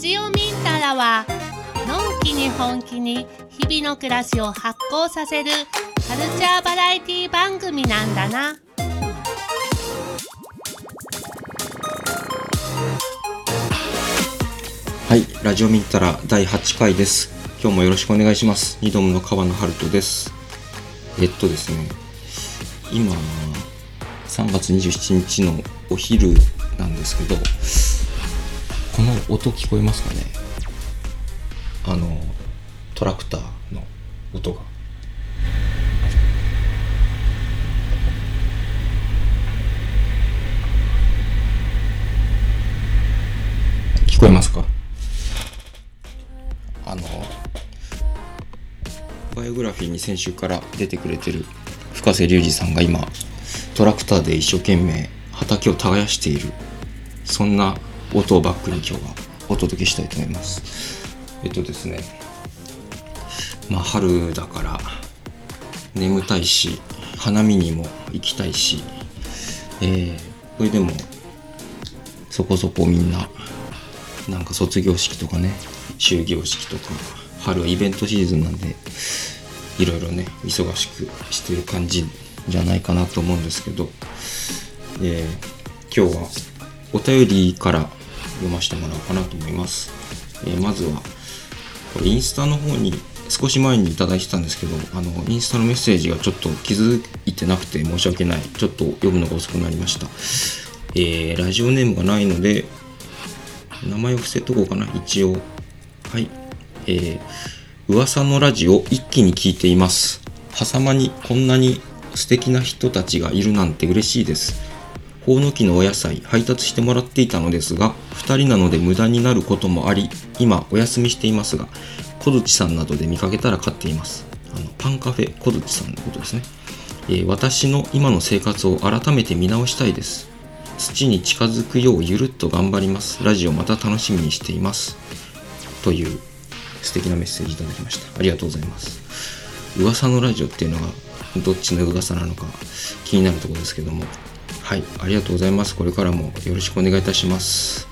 ラジオミンタラはのんきに本気に日々の暮らしを発酵させるカルチャーバラエティ番組なんだな。はい、ラジオミンタラ第8回です。今日もよろしくお願いします。二度目の川野春人です。えっとですね、今、3月27日のお昼なんですけど、この音聞こえますかね？あの、トラクターの音が。聞こえますか？あのバイオグラフィーに先週から出てくれてる深瀬隆二さんが今トラクターで一生懸命畑を耕している。そんな音をバックに今日はお届けしたいと思います。えっとですねまあ春だから眠たいし花見にも行きたいしえー、これでもそこそこみんななんか卒業式とかね終業式とか春はイベントシーズンなんでいろいろね忙しくしてる感じじゃないかなと思うんですけど、えー今日はお便りから読ませてもらおうかなと思います、えーまずはこれインスタの方に少し前にいただいてたんですけどあのインスタのメッセージがちょっと気づいてなくて申し訳ないちょっと読むのが遅くなりましたえーラジオネームがないので名前を伏せとこうかな、一応。はい。えー、噂のラジオ一気に聞いています。狭間にこんなに素敵な人たちがいるなんて嬉しいです。ほうのきのお野菜配達してもらっていたのですが、2人なので無駄になることもあり、今お休みしていますが、小槌さんなどで見かけたら買っています。あのパンカフェ小槌さんのことですね。えー私の今の生活を改めて見直したいです。土に近づくようゆるっと頑張ります。ラジオまた楽しみにしています。という素敵なメッセージいただきました。ありがとうございます。噂のラジオっていうのがどっちの噂なのか気になるところですけども。はい、ありがとうございます。これからもよろしくお願いいたします。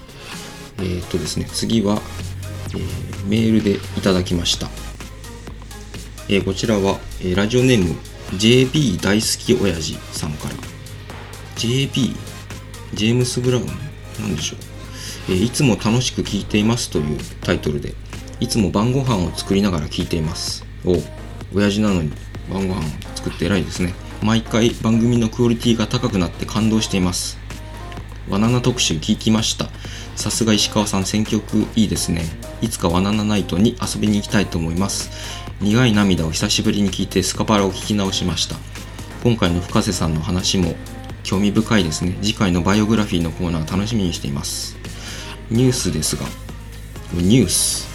えー、っとですね、次は、えーメールでいただきました。えーこちらは、えラジオネーム JB 大好き親父さんから JB ジェームス・ブラウンなんでしょう、えいつも楽しく聞いていますというタイトルでいつも晩ご飯を作りながら聞いていますお親父なのに晩ご飯を作って偉いですね毎回番組のクオリティが高くなって感動しています。バナナ特集聞きました。さすが石川さん選曲いいですね。いつかバナナナイトに遊びに行きたいと思います。苦い涙を久しぶりに聞いてスカパラを聞き直しました。今回の深瀬さんの話も興味深いですね。次回のバイオグラフィーのコーナー楽しみにしています。ニュースですが。ニュース。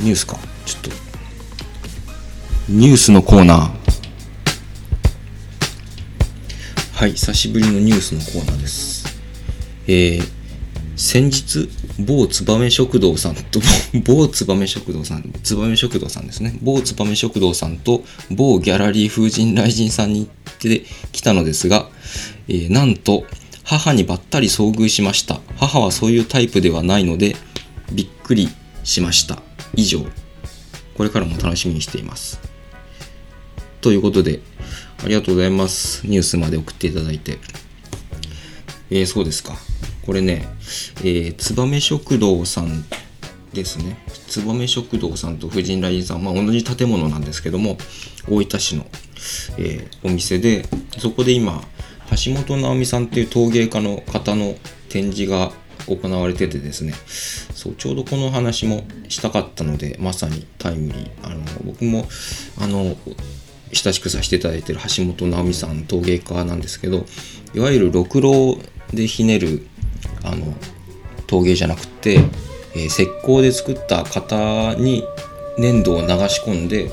ニュースか。ちょっと。ニュースのコーナー。はい久しぶりのニュースのコーナーですえー先日、某つばめ食堂さんと、某つばめ食堂さん、つばめ食堂さんですね。某つばめ食堂さんと、某ギャラリー風神雷神さんに行ってきたのですが、えーなんと、母にばったり遭遇しました。母はそういうタイプではないので、びっくりしました。以上。これからも楽しみにしています。ということで、ありがとうございます。ニュースまで送っていただいて。えー、そうですか。これね、えー、燕食堂さんですね。燕食堂さんと婦人ラインさん、まあ、同じ建物なんですけども、大分市の、えーお店で、そこで今、橋本直美さんっていう陶芸家の方の展示が行われててですね、そう、ちょうどこの話もしたかったので、まさにタイムリー。あの、僕も、あの、親しくさせていただいている橋本直美さん陶芸家なんですけどいわゆるろくろでひねるあの陶芸じゃなくて、えー石膏で作った型に粘土を流し込んで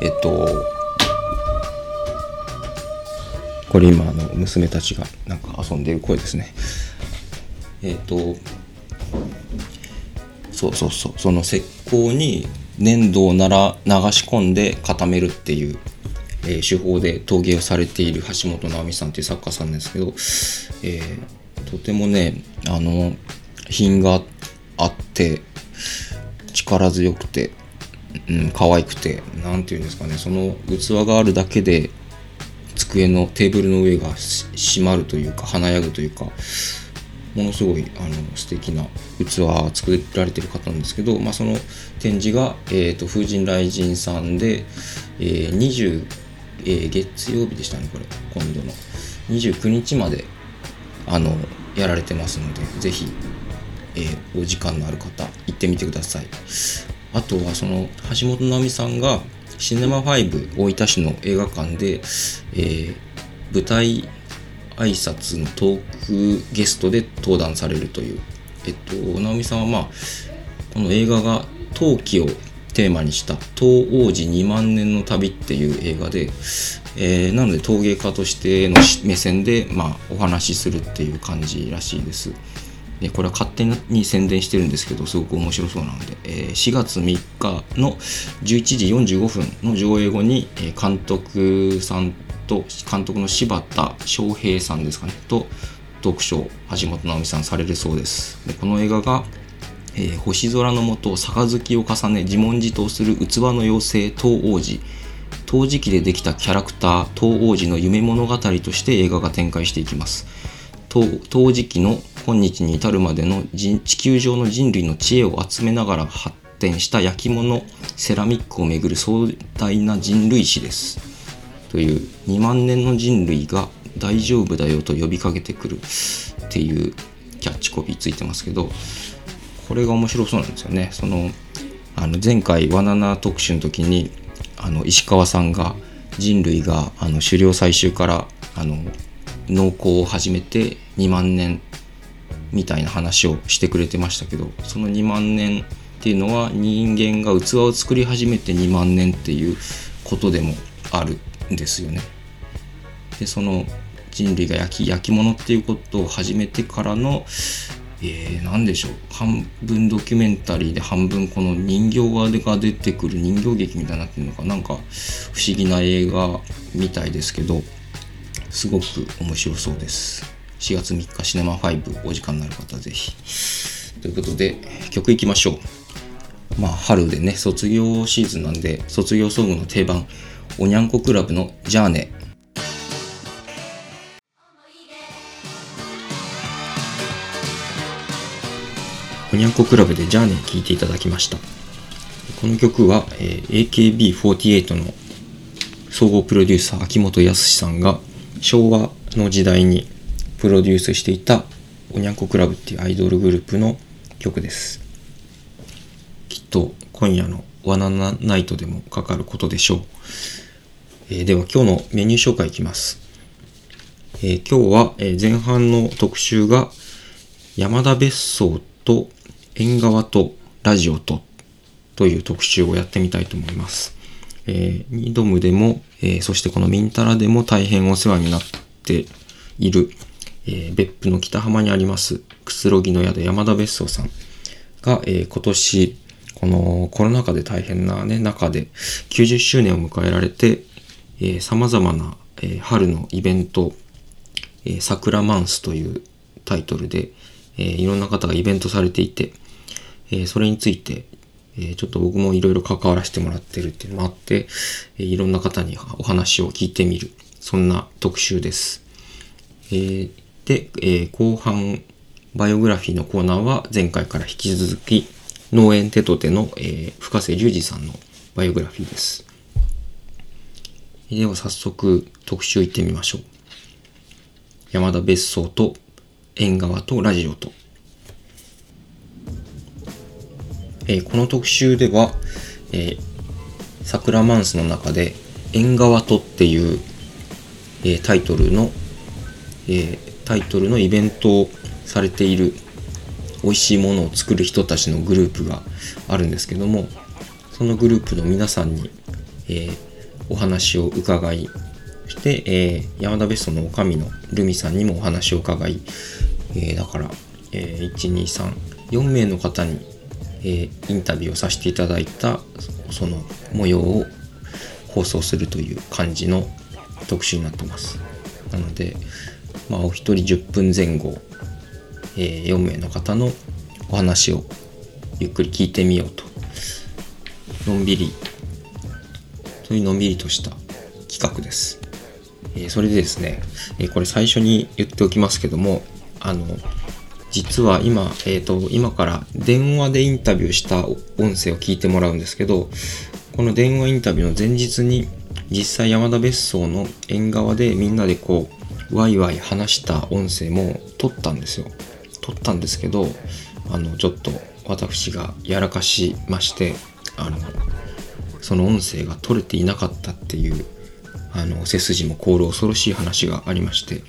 えっとこれ今あの娘たちがなんか遊んでる声ですね。えっとそうそうそうその石膏に粘土をなら流し込んで固めるっていう、えー手法で陶芸をされている橋本直美さんっていう作家さんですけど、えーとてもねあの品があって力強くて、うん、可愛くて何て言うんですかねその器があるだけで机のテーブルの上がし閉まるというか華やぐというかものすごいあの素敵な器を作られてる方なんですけど、まあ、その展示が、えーと、風神雷神さんで、えー、20、えー、月曜日でしたねこれ。今度の。29日まであのやられてますのでぜひ、えー、お時間のある方行ってみてください。あとはその橋本直美さんがシネマ5大分市の映画館で、えー、舞台挨拶のトークゲストで登壇されるという、えっと、直美さんはまあこの映画が陶器をテーマにした「東王子2万年の旅」っていう映画で、えー、なので陶芸家としての目線で、まあ、お話しするっていう感じらしいです。でこれは勝手に宣伝してるんですけどすごく面白そうなので、えー、4月3日の11時45分の上映後に、え、監督さんと監督の柴田翔平さんですかねと読書橋本直美さんされるそうですでこの映画が、えー、星空の下杯を重ね自問自答する器の妖精東王子。陶磁器でできたキャラクター東王子の夢物語として映画が展開していきます。陶磁器の今日に至るまでの地球上の人類の知恵を集めながら発展した焼き物セラミックをめぐる壮大な人類史です。という2万年の人類が大丈夫だよと呼びかけてくるっていうキャッチコピーついてますけどこれが面白そうなんですよねそのあの前回ワナナ特集の時にあの石川さんが人類があの狩猟採集からあの農耕を始めて2万年みたいな話をしてくれてましたけどその2万年っていうのは人間が器を作り始めて2万年っていうことでもあるんですよね。でその人類が焼き焼き物っていうことを始めてからの、えー、何でしょう半分ドキュメンタリーで半分この人形が出てくる人形劇みたいになってるのかなんか不思議な映画みたいですけどすごく面白そうです。4月3日シネマ5お時間になる方ぜひ。ということで曲いきましょう。まあ春でね卒業シーズンなんで卒業ソングの定番おにゃんこクラブのジャーネおにゃんこクラブでジャーネ聴いていただきました。この曲は、えー、AKB48 の総合プロデューサー秋元康さんが昭和の時代にプロデュースしていたおにゃんこクラブっていうアイドルグループの曲です。きっと今夜のワナナナイトでもかかることでしょう。えー、では今日のメニュー紹介いきます。えー、今日は、前半の特集が山田別荘と縁側とラジオとという特集をやってみたいと思います。えー、ニドムでも、えー、そしてこのミンタラでも大変お世話になっている、えー、別府の北浜にありますくつろぎの宿山田別荘さんが、えー、今年このコロナ禍で大変なね中で90周年を迎えられて、えー、様々な、えー、春のイベント、えー、桜マンスというタイトルで、えー、いろんな方がイベントされていて、えー、それについて、えー、ちょっと僕もいろいろ関わらせてもらってるっていうのもあって、えー、いろんな方にお話を聞いてみる、そんな特集です。えー、で、えー、後半、バイオグラフィーのコーナーは前回から引き続き、農園テトテの、えー、深瀬隆二さんのバイオグラフィーです。では早速特集行ってみましょう。山田別荘と縁側とラジオと。えー、この特集では、えー、桜マンスの中で縁側とっていう、えー、タイトルの、えタイトルのイベントをされている美味しいものを作る人たちのグループがあるんですけどもそのグループの皆さんに、え、お話を伺いそして、え、山田別荘の女将のルミさんにもお話を伺い、え、だから、えー、1234名の方に、えー、インタビューをさせていただいたその模様を放送するという感じの特集になってます。なので、まあ、お一人10分前後、えー、4名の方のお話をゆっくり聞いてみようと。のんびりそういうのんびりとした企画です、えーそれでですね、えこれ最初に言っておきますけどもあの実は今、えー、と今から電話でインタビューした音声を聞いてもらうんですけどこの電話インタビューの前日に実際山田別荘の縁側でみんなでこうワイワイ話した音声も撮ったんですよ。撮ったんですけどあのちょっと私がやらかしましてあのその音声が取れていなかったっていうあの背筋も凍る恐ろしい話がありまして。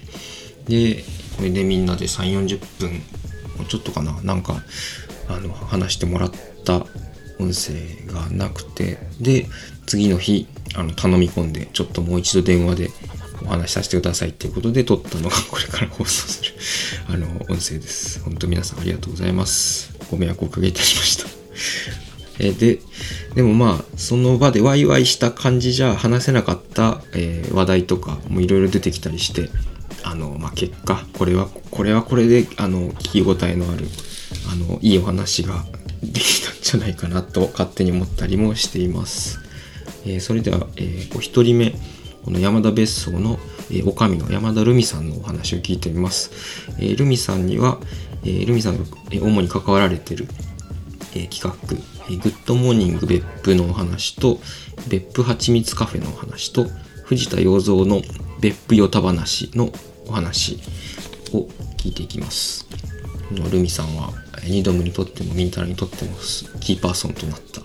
でこれでみんなで3 4 0分もうちょっとかな。なんかあの話してもらった音声がなくて。で次の日あの頼み込んでちょっともう一度電話でお話しさせてくださいっていうことで撮ったのがこれから放送する あの音声です。本当皆さんありがとうございます。ご迷惑をおかけいたしました。えででもまあその場でワイワイした感じじゃ話せなかった、えー話題とかもいろいろ出てきたりしてあの、まあ、結果これはこれはこれであの聞き応えのあるあのいいお話が できたんじゃないかなと勝手に思ったりもしています。えーそれでは、えーお一人目この山田別荘の、えー、おかみの山田ルミさんのお話を聞いてみます。えールミさんには、えールミさんが、え主に関わられてるえー企画、えグッドモーニング別府のお話と、別府はちみつカフェのお話と、藤田洋三の別府ヨタ話のお話を聞いていきます。ルミさんは、えーニドムにとってもミンタラにとってもすキーパーソンとなった、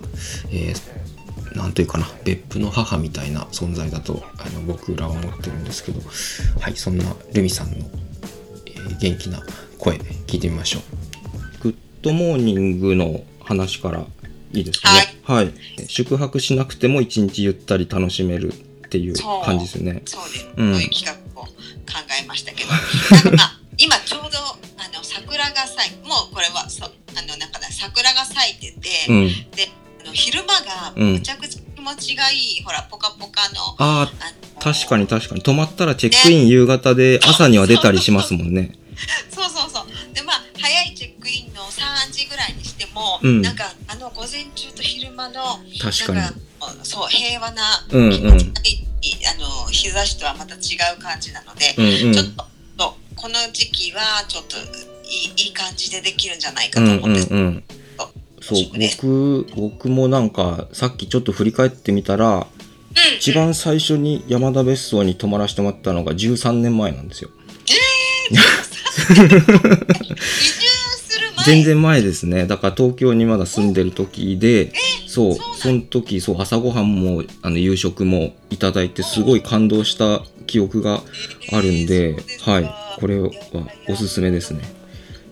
えーなんというかな、別府の母みたいな存在だとあの僕らは思ってるんですけど、はい、そんなルミさんの、えー元気な声で聞いてみましょう。グッドモーニングの話からいいですかね。はい。宿泊しなくても一日ゆったり楽しめるっていう感じですよね。そうです。うん考えましたけど、なんかまあ今ちょうどあの桜が咲い、もうこれはそうあのなんかね桜が咲いてて、うん。であの昼間がうんむちゃくちゃ気持ちがいい、ほらポカポカのああ、確かに確かに。泊まったらチェックイン夕方で朝には出たりしますもんね。そうそうそう。でまあ早いチェックインの3時ぐらいにしても、うんなんかあの午前中と昼間の確かに。そう平和なうんうん気持ちがいい、あの日差しとはまた違う感じなので、うんうんちょっとこの時期はちょっといいいい感じでできるんじゃないかうんうんと思うんです。うん。そう、僕、僕もなんか、さっきちょっと振り返ってみたら、うん一番最初に山田別荘に泊まらせてもらったのが13年前なんですよ。移住する前 全然前ですね。だから東京にまだ住んでる時で、そう、その時、そう、朝ごはんも、あの、夕食もいただいて、すごい感動した記憶があるんではい、これはおすすめですね。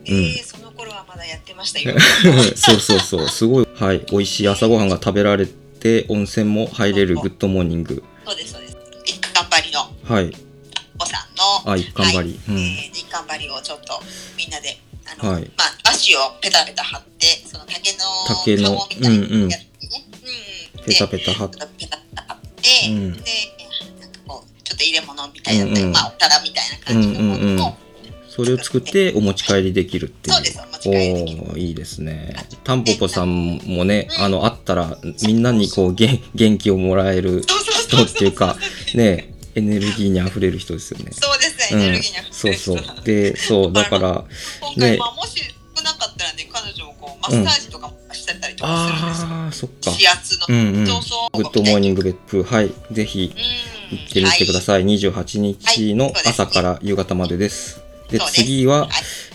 えーその頃はまだやってましたよ。そうそうそう、すごい、はい、美味しい朝ごはんが食べられて、温泉も入れるグッドモーニング。そうですそうです。一貫張りのはい、おさんのあ、一貫張り。うん。えー一貫張りをちょっとみんなではい。まあ足をペタペタ張ってその竹の竹の籠みたいなやつにね、うん。ペタペタ貼っでペタペタ張って、うん。でなんかこうちょっと入れ物みたいな、うんうん。まあお皿みたいな感じのものを、うんうんうん。それを作ってお持ち帰りできるっていう。そうですお持ち帰りできるいいですね。タンポポさんもね、あの、あったら、みんなにこう、元元気をもらえる人っていうか、ね、エネルギーに溢れる人ですよね。そうですうんねエネルギーにあふそうれる人そう。で、そう、だから、今回、ねまあ、もし少なかったらね彼女もこうマッサージとかもしてたりとかするんですよ、あー、そっか。指圧の、うんうん。そうそうグッドモーニング別府、はい。ぜひ、うん行ってみてください。28日の朝から夕方までです。で、そうです次は、はい。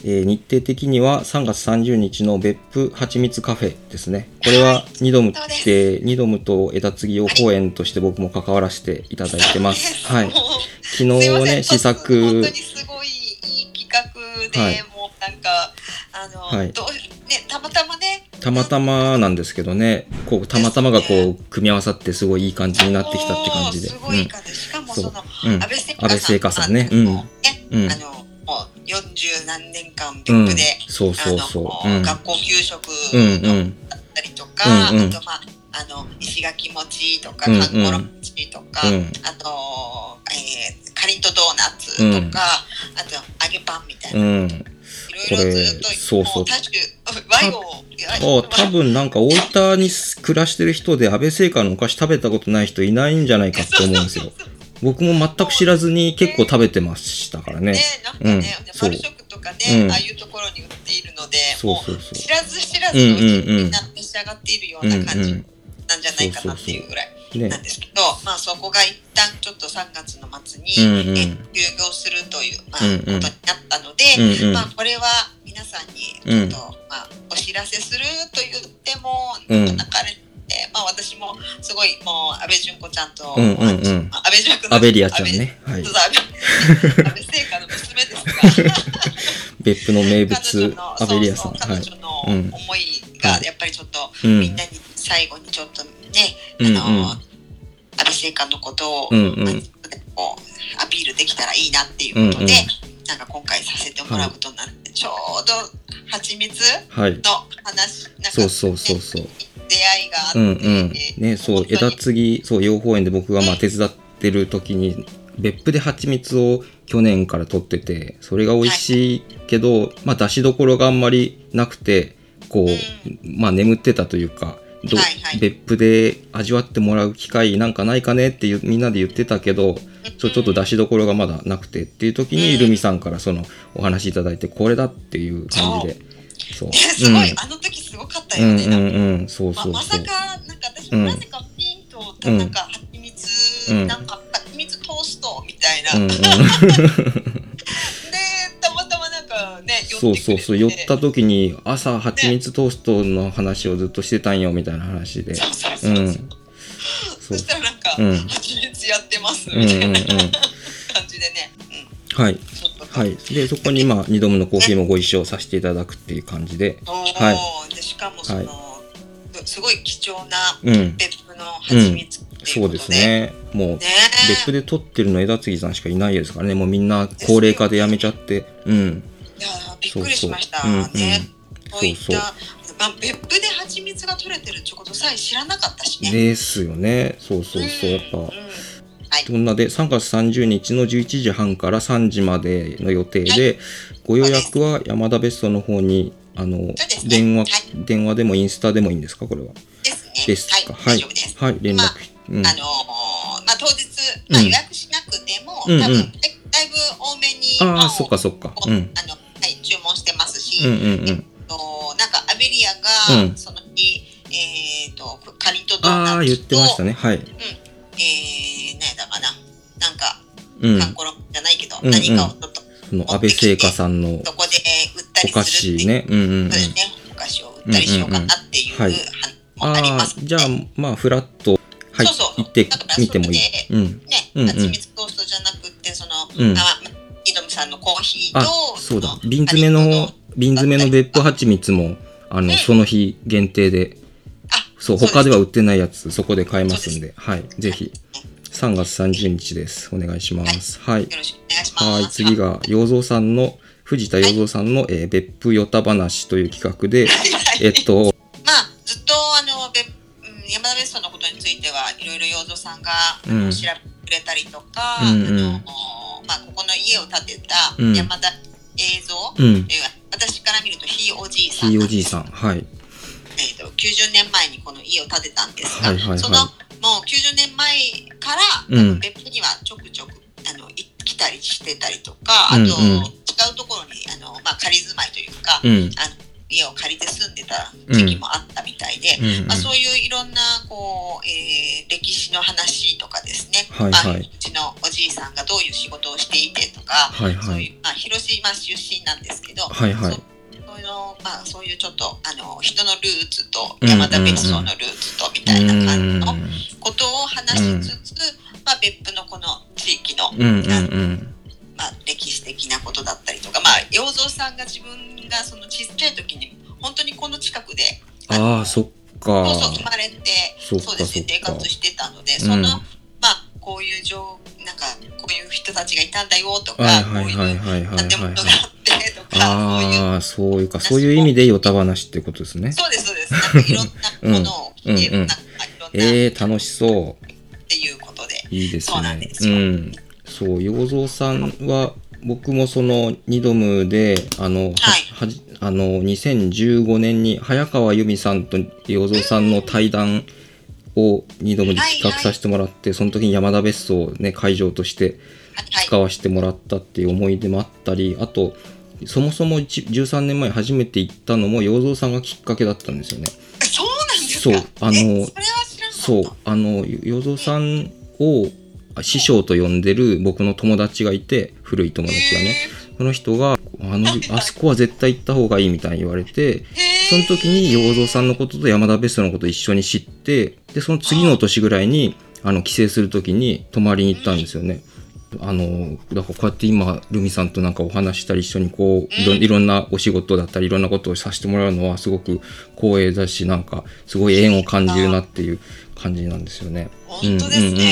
えー日程的には3月30日の別府はちみつカフェですね。これはニドムって、ニドムと枝継ぎ用公演として僕も関わらせていただいてます。はい。昨日ね、試本作当、にすごいいい企画で、はい。もうなんかあの、はい。どうねたまたまね。たまたまなんですけどね、こう、たまたまがこう、組み合わさってすごいいい感じになってきたって感じで。すごい感じ、しかもそのそう。うん。安倍聖華さんねうん。あの40何年間うん別府で、。そうそうそう。学校給食うんうん。だったりとか、うんうんあとまああの石垣餅とかうんうんかんころ餅とか、うんあと、えー、かりんとドーナツとか、あと揚げパンみたいな、うん。いろいろずっとこれそうそうも多分なんか大分に暮らしてる人で安倍製菓のお菓子食べたことない人いないんじゃないかって思うんですよ。僕も全く知らずに結構食べてましたからね。ね、なんかね、うん。そうマルショックとかね、う。ん。ああいうところに売っているので、そうそうそう。知らず知らずのうちにみんな召し上がっているような感じなんじゃないかなっていうぐらいね。なんですけど、まあそこが一旦ちょっと3月の末に、うん休業するという、まあことになったので、うんうん。まあこれは皆さんにちょっと、まあお知らせすると言っても、うん。なかなかね、まあ私もすごいもう安倍純子ちゃんと、うんうんうん。安倍純子のアベリアちゃんね。はい。そう。安倍 安倍製菓の娘ですが。別府の名物彼女のアベリアさん。彼女のうん思いがやっぱりちょっと、うん。みんなに最後にちょっとね、うんあの、うん安倍製菓のことを、うんうん。アピールできたらいいなっていうことで、うんうん。なんか今回させてもらうことになって、ちょうど蜂蜜はい。の話なんか、そうそうそうそう。ね出会いがあって、うんうん。ね、そう、枝継ぎ、そう、養蜂園で僕がまあ手伝ってる時に、別府で蜂蜜を去年から取ってて、それが美味しいけど、まあ出しどころがあんまりなくて、こう、まあ眠ってたというか、どはいはい。別府で味わってもらう機会なんかないかねっていうみんなで言ってたけど、ちょっと出しどころがまだなくてっていう時に、うん。ルミさんからそのお話いただいて、これだっていう感じで。そう。ね すごい、うんあの時すごかったよね。うんうんうん、そうそうそう。ままさか、なんか私もなぜかピンと、うんなんか蜂蜜、うんなんか蜂蜜トーストみたいな。うんうん で、たまたまなんかね、そうそうそう寄った時に朝蜂蜜トーストの話をずっとしてたんよみたいな話でそうそうそうう。んそしたらなんか、うん蜂蜜やってますみたいな感じでね。うん、はい。はい。でそこにまあ2度目のコーヒーもご一緒させていただくっていう感じで。はでしかもその、すごい貴重なうん。別府の蜂蜜っていそううことで。ですね。もうね別府で取ってるの枝継さんしかいないですからね。もうみんな高齢化でやめちゃって。うん。いやーびっくりしました。そうそう。うんうん。ね。そういっそうた、まあ、別府で蜂蜜が取れてるってことさえ知らなかったしね。ですよね。そうそうそう。やっぱうんうんはい。そんなで3月30日の11時半から3時までの予定で、ご予約は山田別荘の方にあの、ね電話、はい電話でもインスタでもいいんですかこれは？ですね。ですか。はい。はい、連絡。まあうん、あのーまあ、当日、まあ、うん予約しなくても、うんうん多分だだいぶ多めにあそっかそっか。こううん。あのはい、注文してますし、うんうんうん。えっとなんかアベリアが、うんその日、えっとかりんとドーナツとああ、言ってましたね。はい。えー、うん。かんころじゃないけど、うんうん。何かをちょっとその安倍製菓さんのそこで売ったりお菓するっていね。うんうんうん。そう。ですね、お菓子を売ったりしようかなっていううんうんうん。はい話もありああますので、じゃあ、まあ、フラット、はい、そうそう。行ってだからみてもいい。うん。ね、うんうん。蜂蜜トーストじゃなくって、その、うん。あ、イドムさんのコーヒーあと、、そうだ。瓶詰めの、瓶詰めの別府蜂蜜も、あの、うん。その日限定で、あ、そう、他では売ってないやつ、そこで買えますんで、はい、ぜひ、ね3月30日です。お願いします。はい。よろしくお願いします。はい、次が、洋蔵さんの、藤田洋蔵さんの、えー別府よた話という企画で、えっと、まあ、ずっと、あの、べうん山田別荘のことについては、いろいろ洋蔵さんが、うん調べてくれたりとか、うんうんあの、まあ、ここの家を建てたうん山田映像、うん、えー私から見るとひいおじいさんひいおじいさん、はい。えー、と90年前にこの家を建てたんですが、はいはいはいそのもう90年前から、別府にはちょくちょくあのい来たりしてたりとかあと、うん。うん違うところにあの、まあ、仮住まいというか、うん、あの家を借りて住んでた時期もあったみたいで、うん、うん。まあ、そういういろんなこう、えー歴史の話とかですね、はいはい。まあ、うちのおじいさんがどういう仕事をしていてとか、はいはい。そういう、まあ、広島出身なんですけど、はいはいそういうのまあ、そういうちょっとあの人のルーツと山田別荘のルーツとみたいな感じのことを話しつつ、まあ、別府のこの地域の、うん、うん、うん。まあ、歴史的なことだったりとか、まあ、洋蔵さんが自分がそのちっちゃい時に本当にこの近くでああ、そっか。そうそう生まれてそうですね生活してたので、うんそのまあこういう状なんかこういう人たちがいたんだよとか、はいはいはいこうはいいうはい建物があはい。っああ、そういうか、そういう意味でヨタ話ってことですね。そうですそうですなんかいろんなものをうんうんええー、楽しそう。っていうことでいいですそうなんねで。すようん。そう、洋蔵さんは、僕もその、ニドムで、あの、ははいはじ、あの2015年に早川由美さんと洋蔵さんの対談を2度目で企画させてもらって、その時に山田別荘をね会場としてはい使わせてもらったっていう思い出もあったりあとそもそも1 13年前初めて行ったのも洋蔵さんがきっかけだったんですよね。そうなんですか？そうあのえそうあの洋蔵さんを師匠と呼んでる僕の友達がいて古い友達がね。その人があのあそこは絶対行った方がいいみたいに言われてその時に洋蔵さんのことと山田ベストのことを一緒に知ってでその次の年ぐらいにあの帰省する時に泊まりに行ったんですよね。あのだからこうやって今ルミさんとなんかお話したり一緒にこういろいろんなお仕事だったりいろんなことをさせてもらうのはすごく光栄だしなんかすごい縁を感じるなっていう感じなんですよね。本当ですね。うんうんうん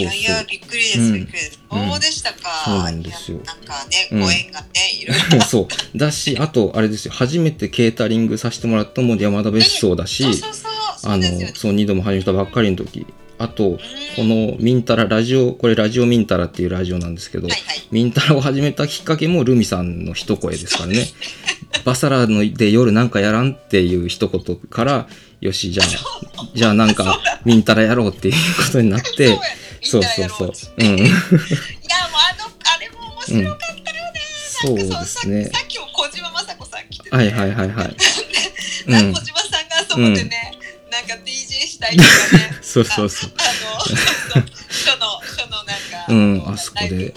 いやいや、びっくりです、うんびっくりです。うんそうでしたか。そうなんですよなんかね、うんご縁がね、いろいろ。そうだしあとあれですよ初めてケータリングさせてもらったのも山田別荘だしそうそうそう。そあの。そう2度も始めたばっかりの時あとうんこのミンタララジオこれラジオミンタラっていうラジオなんですけど、はいはい。ミンタラを始めたきっかけもルミさんの一声ですからね。バサラので夜なんかやらんっていう一言からよしじゃあ じゃあなんかミンタラやろうっていうことになってそうそうそうそう。んいや、もうあの、あれも面白かったよね。そうですね。ささっきも小島雅子さん来てて、はいはいはいはい。小島さんがあそこでね、か DJ したりとかね。そうそうそう。ああの、そうそう書の、書のなんか、うんのあそこで。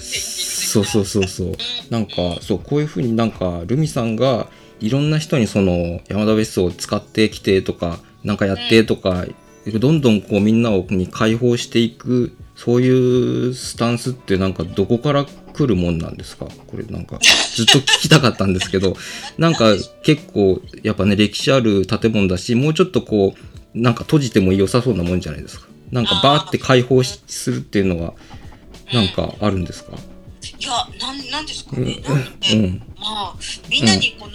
そうそうそうそう。なんかそうこういうふうになんかルミさんがいろんな人にその山田別荘を使ってきてとかなんかやってとか、どんどんこうみんなをに解放していくそういうスタンスってなんかどこから来るもんなんですか？これなんかずっと聞きたかったんですけど なんか結構やっぱね歴史ある建物だしもうちょっとこうなんか閉じても良さそうなもんじゃないですか？なんかバーって解放しするっていうのはなんかあるんですか？いや、なん、なんですかうん。ね。なんうん。まあ、みんなにこの、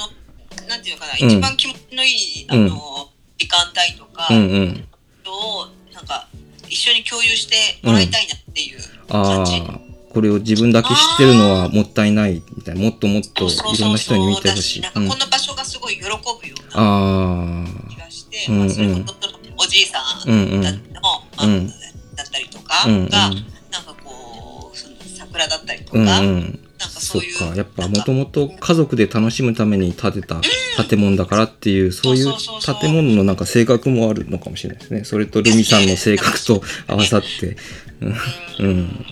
なんていうのかな、うん一番気持ちのいい、あの、時間帯とかうんうん。を、なんか、一緒に共有してもらいたいなっていうあ感じ。あこれを自分だけ知ってるのはもったいないみたいな。もっともっといろんな人に見てほしい。なんかうん。この場所がすごい喜ぶようなあ気がして、うんうん。まあ、それこそおじいさんうんうんうん。だったりとかが、うんうん。なんかこうその桜だったりとか、うんうなんん。かそっそういうか。やっぱもともと家族で楽しむために建てた建物だからっていうそういうそうそうそう。そう建物のなんか性格もあるのかもしれないですね。それとルミさんの性格と合わさって。うん。うん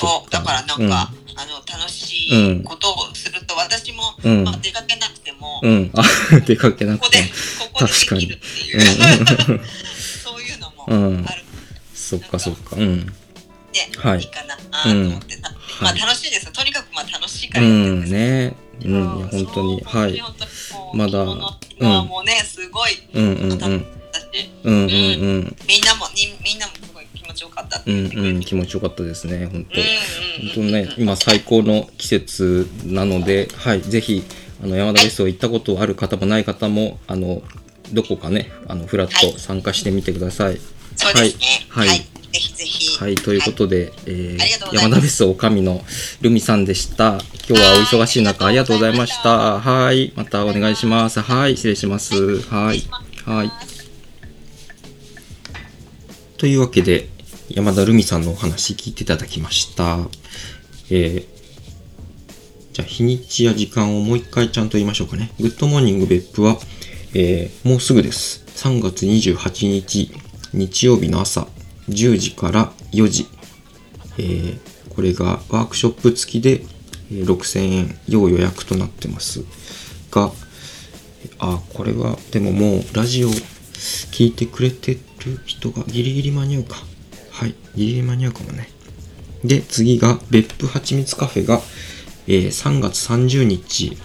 そう。だからなんか、うん。あの楽しいことをすると、私も、うん。まあ、出かけなくても、うん。あ 出かけなここでくても。ここでできるっていう、うん。う んそういうのもうん。あるそっかそっか。うん。ね、はい。い、いかなと思ってた、まあはい。楽しいですよ。とにかくまあ楽しいかうらやってるんね。うん。本当に。はい。まだ。もね、すごいうんうんうん。うんうんうん。みんなもにみんなもちよかったってうん言ってくれて、うん気持ちよかったですね本当。うん本当にね今最高の季節なのではいぜひあの山田別荘行ったことある方もない方もあのどこかねあのフラッと参加してみてください。はい。はい、ぜひぜひ。はい、ということで、えーありがとうございます。山田別荘おかみのルミさんでした。今日はお忙しい中、ありがとうございました。はい、またお願いします。はい、失礼します。はい、はい。というわけで、山田ルミさんのお話聞いていただきました。えーじゃあ、日にちや時間をもう一回ちゃんと言いましょうかね。グッドモーニング別府は、えーもうすぐです。3月28日、日曜日の朝、10時から4時。えーこれがワークショップ付きで、えー6000円、要予約となってます。が、あ、これは、でももうラジオ聞いてくれてる人がギリギリ間に合うか。はい、ギリギリ間に合うかもね。で、次が、別府はちみつカフェが、えー3月30日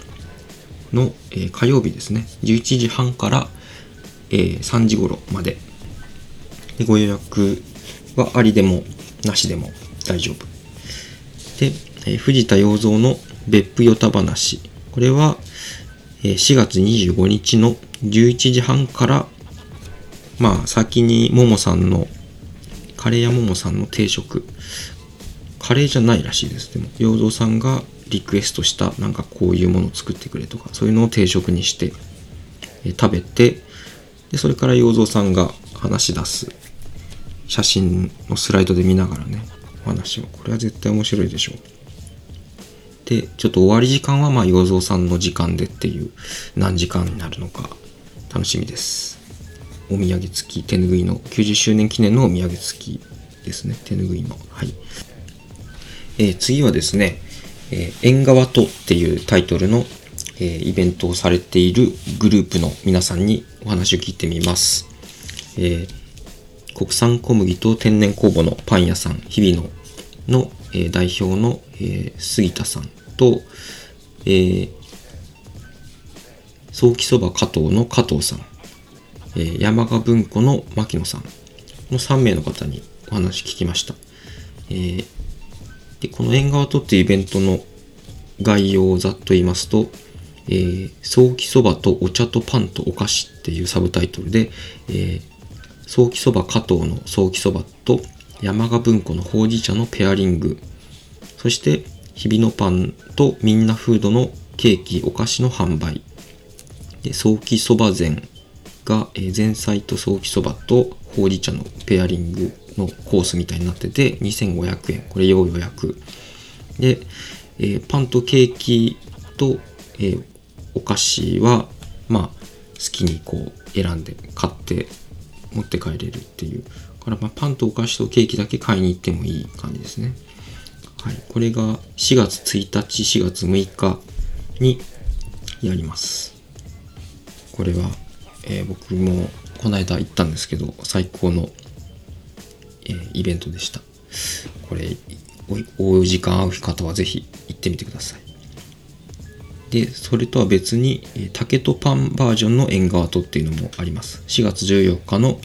の、えー火曜日ですね。11時半から、えー3時頃まで。でご予約はありでもなしでも大丈夫。で、えー藤田洋蔵の別府よた話。これは、えー4月25日の11時半から、まあ、先にももさんの、カレー屋ももさんの定食。カレーじゃないらしいです。でも、洋蔵さんがリクエストしたなんかこういうものを作ってくれとかそういうのを定食にして、え食べてでそれから洋蔵さんが話し出す写真のスライドで見ながらねお話をこれは絶対面白いでしょうでちょっと終わり時間はまあ洋蔵さんの時間でっていう何時間になるのか楽しみですお土産付き手ぬぐいの90周年記念のお土産付きですね。手ぬぐいの。はい、えー次はですね「えー縁側と」っていうタイトルの、えーイベントをされているグループの皆さんにお話を聞いてみます、えー国産小麦と天然酵母のパン屋さん日々野の、えー代表の、えー杉田さんと、えー、早期そば加藤の加藤さん、えー山賀文庫の牧野さん。の3名の方にお話聞きました。えーでこの縁側とっていうイベントの概要をざっと言いますと、えー、早期そばとお茶とパンとお菓子っていうサブタイトルで、えー、早期そば加藤の早期そばと山賀文庫のほうじ茶のペアリング。そして日々のパンとみんなフードのケーキお菓子の販売。で早期そば膳。が、えー前菜と早期そばとほうじ茶のペアリングのコースみたいになってて2500円。これ要予約。で、えーパンとケーキと、えーお菓子はまあ好きにこう選んで買って持って帰れるっていう。からまあパンとお菓子とケーキだけ買いに行ってもいい感じですね。はい。これが4月1日4月6日にやります。これは、えー僕もこの間行ったんですけど最高の、えーイベントでした。これおお時間合う方はぜひ行ってみてください。でそれとは別に竹とパンバージョンの縁側とっていうのもあります。4月14日の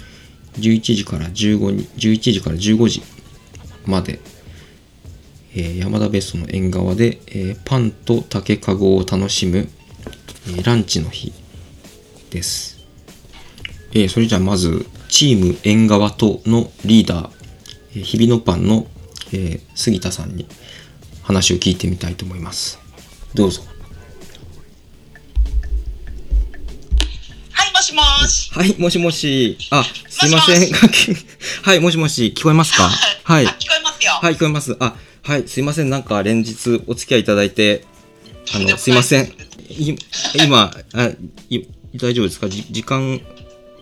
11時から15に11時から15時まで、えー山田別荘の縁側で、えーパンと竹かごを楽しむ、えーランチの日です、えーそれじゃあまずチーム縁側とのリーダー、えー日々のパンの、えー杉田さんに話を聞いてみたいと思いますどうぞはい、もしもし。はい、もしもし。あ、すいません。も はい、もしもし。聞こえますか？はいあ。聞こえますよ。はい、聞こえます。あ、はい、すいません。なんか連日お付き合いいただいて、あの、すいません。い今、あい大丈夫ですか？じ時間、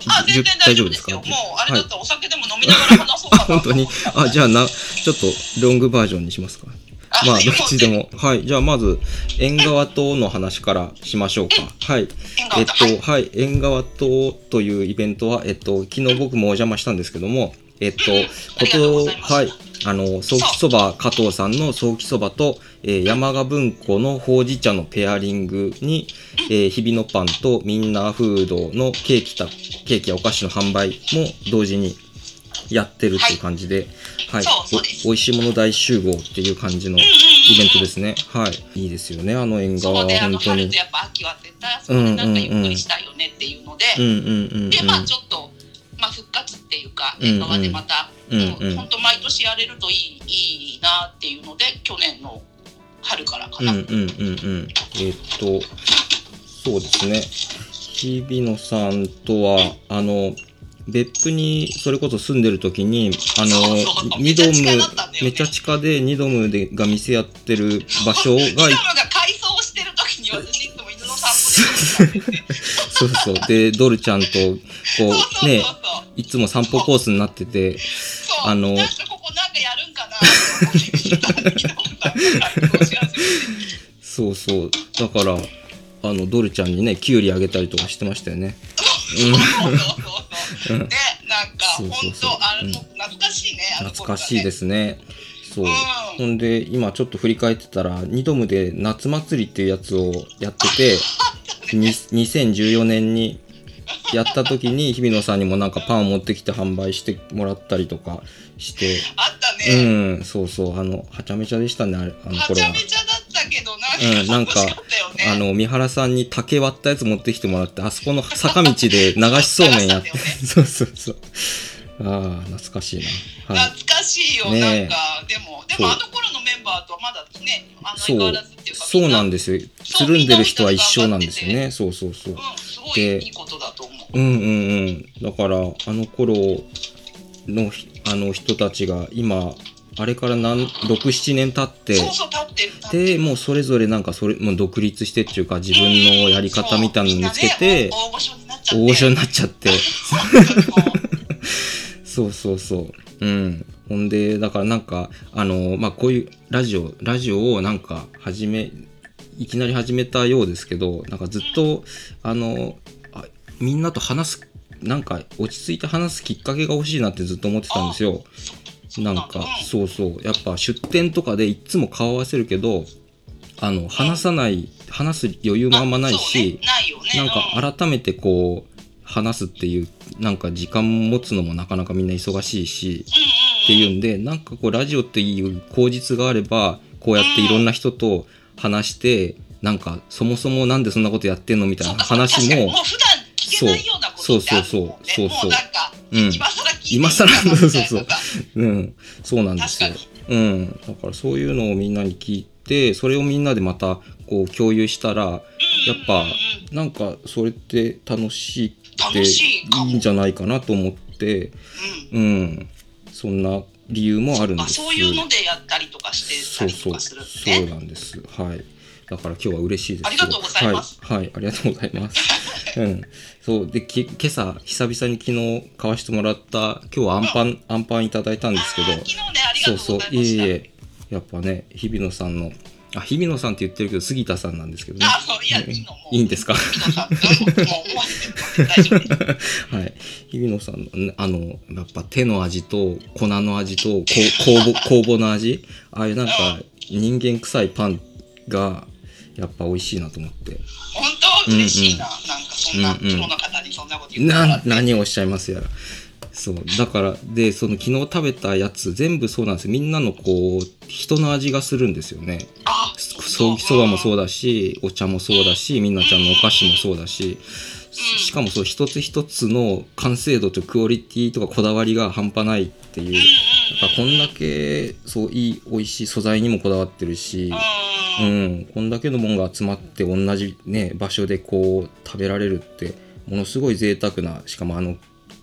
あ、全然大丈夫ですよ。もう、あれだったらお酒でも飲みながら話そうかあ、な。本当に。あ、じゃあな、ちょっとロングバージョンにしますか。あまあ、どっちでも。はい。じゃあ、まず、縁側島の話からしましょうか。はい。えっと、はいはい、縁側島というイベントは、えっと、昨日僕もお邪魔したんですけども、えっと、うんありがとはい、あの、ソーキそば加藤さんのソーキそばと、えー山賀文庫のほうじ茶のペアリングに、えー日々のパンとみんなフードのケーキた、ケーキやお菓子の販売も同時にやってるっていう感じで、はい、美味しいもの大集合っていう感じのイうんうんうんベントですね。はい。いいですよね、あの縁側は本当に春と。やっぱ秋は絶対あそこでなんかゆっくりしたいよねっていうので、うんうんうんうん。で、まあちょっと、まあ復活っていうか、うんうん縁側でまた、うんうん本当毎年やれるといい、いいなっていうので、去年の春からかな。うんうんうんうん。えーっと、そうですね。日比野さんとは、あの、別府にそれこそ住んでる時に、あのそうそう、ニドムめっちゃ地下でニドムでが店やってる場所がイラムが改装してる時に私いつも犬の散歩でそうそう。で、ドルちゃんと、こそうね、いつも散歩コースになってて、あのなんかここなんかやるんかなそうそう。だから、あの、ドルちゃんにね、キュウリあげたりとかしてましたよね。そうそうそうねなんかそうそうそうあれうん懐かしいね懐かしいですね。そう。うんほんで、今ちょっと振り返ってたら、ニドムで夏祭りっていうやつをやってて、に2014年にやった時に、日比野さんにもなんかパンを持ってきて販売してもらったりとかして、あったうねん、そうそう、あの、はちゃめちゃでしたね、あれあのは頃は。ちゃめちゃだったけどうん、なんか楽しかったよねあの、三原さんに竹割ったやつ持ってきてもらって、あそこの坂道で流しそうめんやって。流しそうそうそう。ああ、懐かしいな。はい。懐かしいよ、ねえ。なんか。でもでもあの頃のメメンバーとはまだねあのそう相変わらずっていうかそうなんでですよ。つるんでる人は一緒なんですよね。そうそうそうう。んすごいでいいことだと思う。うんうんうん。だからあの頃のひあの人たちが今あれから何67年経ってそうそうでもうそれぞれなんかそれもう独立してっていうか自分のやり方みたいなの見つけてそうみんなね大御所になっちゃって。大御所になっちゃって。もそうそうそう。うん。ほんでだからなんかあのまあこういうラジオラジオをなんか始めいきなり始めたようですけどなんかずっとあのあみんなと話すなんか落ち着いて話すきっかけが欲しいなってずっと思ってたんですよ。なんかうそうそう。やっぱ出店とかでいっつも顔合わせるけどあの話さない話す余裕もあんまないし、なんか改めてこう話すっていうなんか時間持つのもなかなかみんな忙しいしっていうんでなんかこうラジオっていう口実があればこうやっていろんな人と話してなんかそもそもなんでそんなことやってんのみたいな話ももうそうそうそうそうそうもうなん。今更そうそうそう。うん。そうなんですよ。うん、だからそういうのをみんなに聞いてそれをみんなでまたこう共有したらやっぱなんかそれって楽しいいいいんじゃないかなと思って、うん。うん、そんな理由もあるんです。あそういうのでやったりとかしてそうそうたりとかするのそうねなんです。はい。だから今日は嬉しいです。ありがとうございます。はい、はい、ありがとうございます。うん、そう。でき今朝久々に昨日買わしてもらった今日はアンパン、アンパンいただいたんですけど。昨日ねありがそうそうとうございました。いえいえ。やっぱね日比野さんのあ日比野さんって言ってるけど杉田さんなんですけどね。あそういやいいのも。ういいんですか？日野さんうんもう思われてる大丈夫はい、日比野さんのねあのやっぱ手の味と粉の味とこ酵母 酵母の味？ああいうなんか人間臭いパンがやっぱ美味しいなと思って。本当？嬉しいな、うんなんかそんなうんうんプロの方にそんなこと言って。な何をおっしゃいますやらそう。だからでその昨日食べたやつ全部そうなんですよ。みんなのこう人の味がするんですよね。あそそばもそうだだしお茶もそうだしみんなちゃんのお菓子もそうだし。ししかもそう一つ一つの完成度とクオリティとかこだわりが半端ないっていう。やっぱこんだけそういい美味しい素材にもこだわってるし、ううんん、こんだけのもんが集まって同じね場所でこう食べられるってものすごい贅沢なしかもあの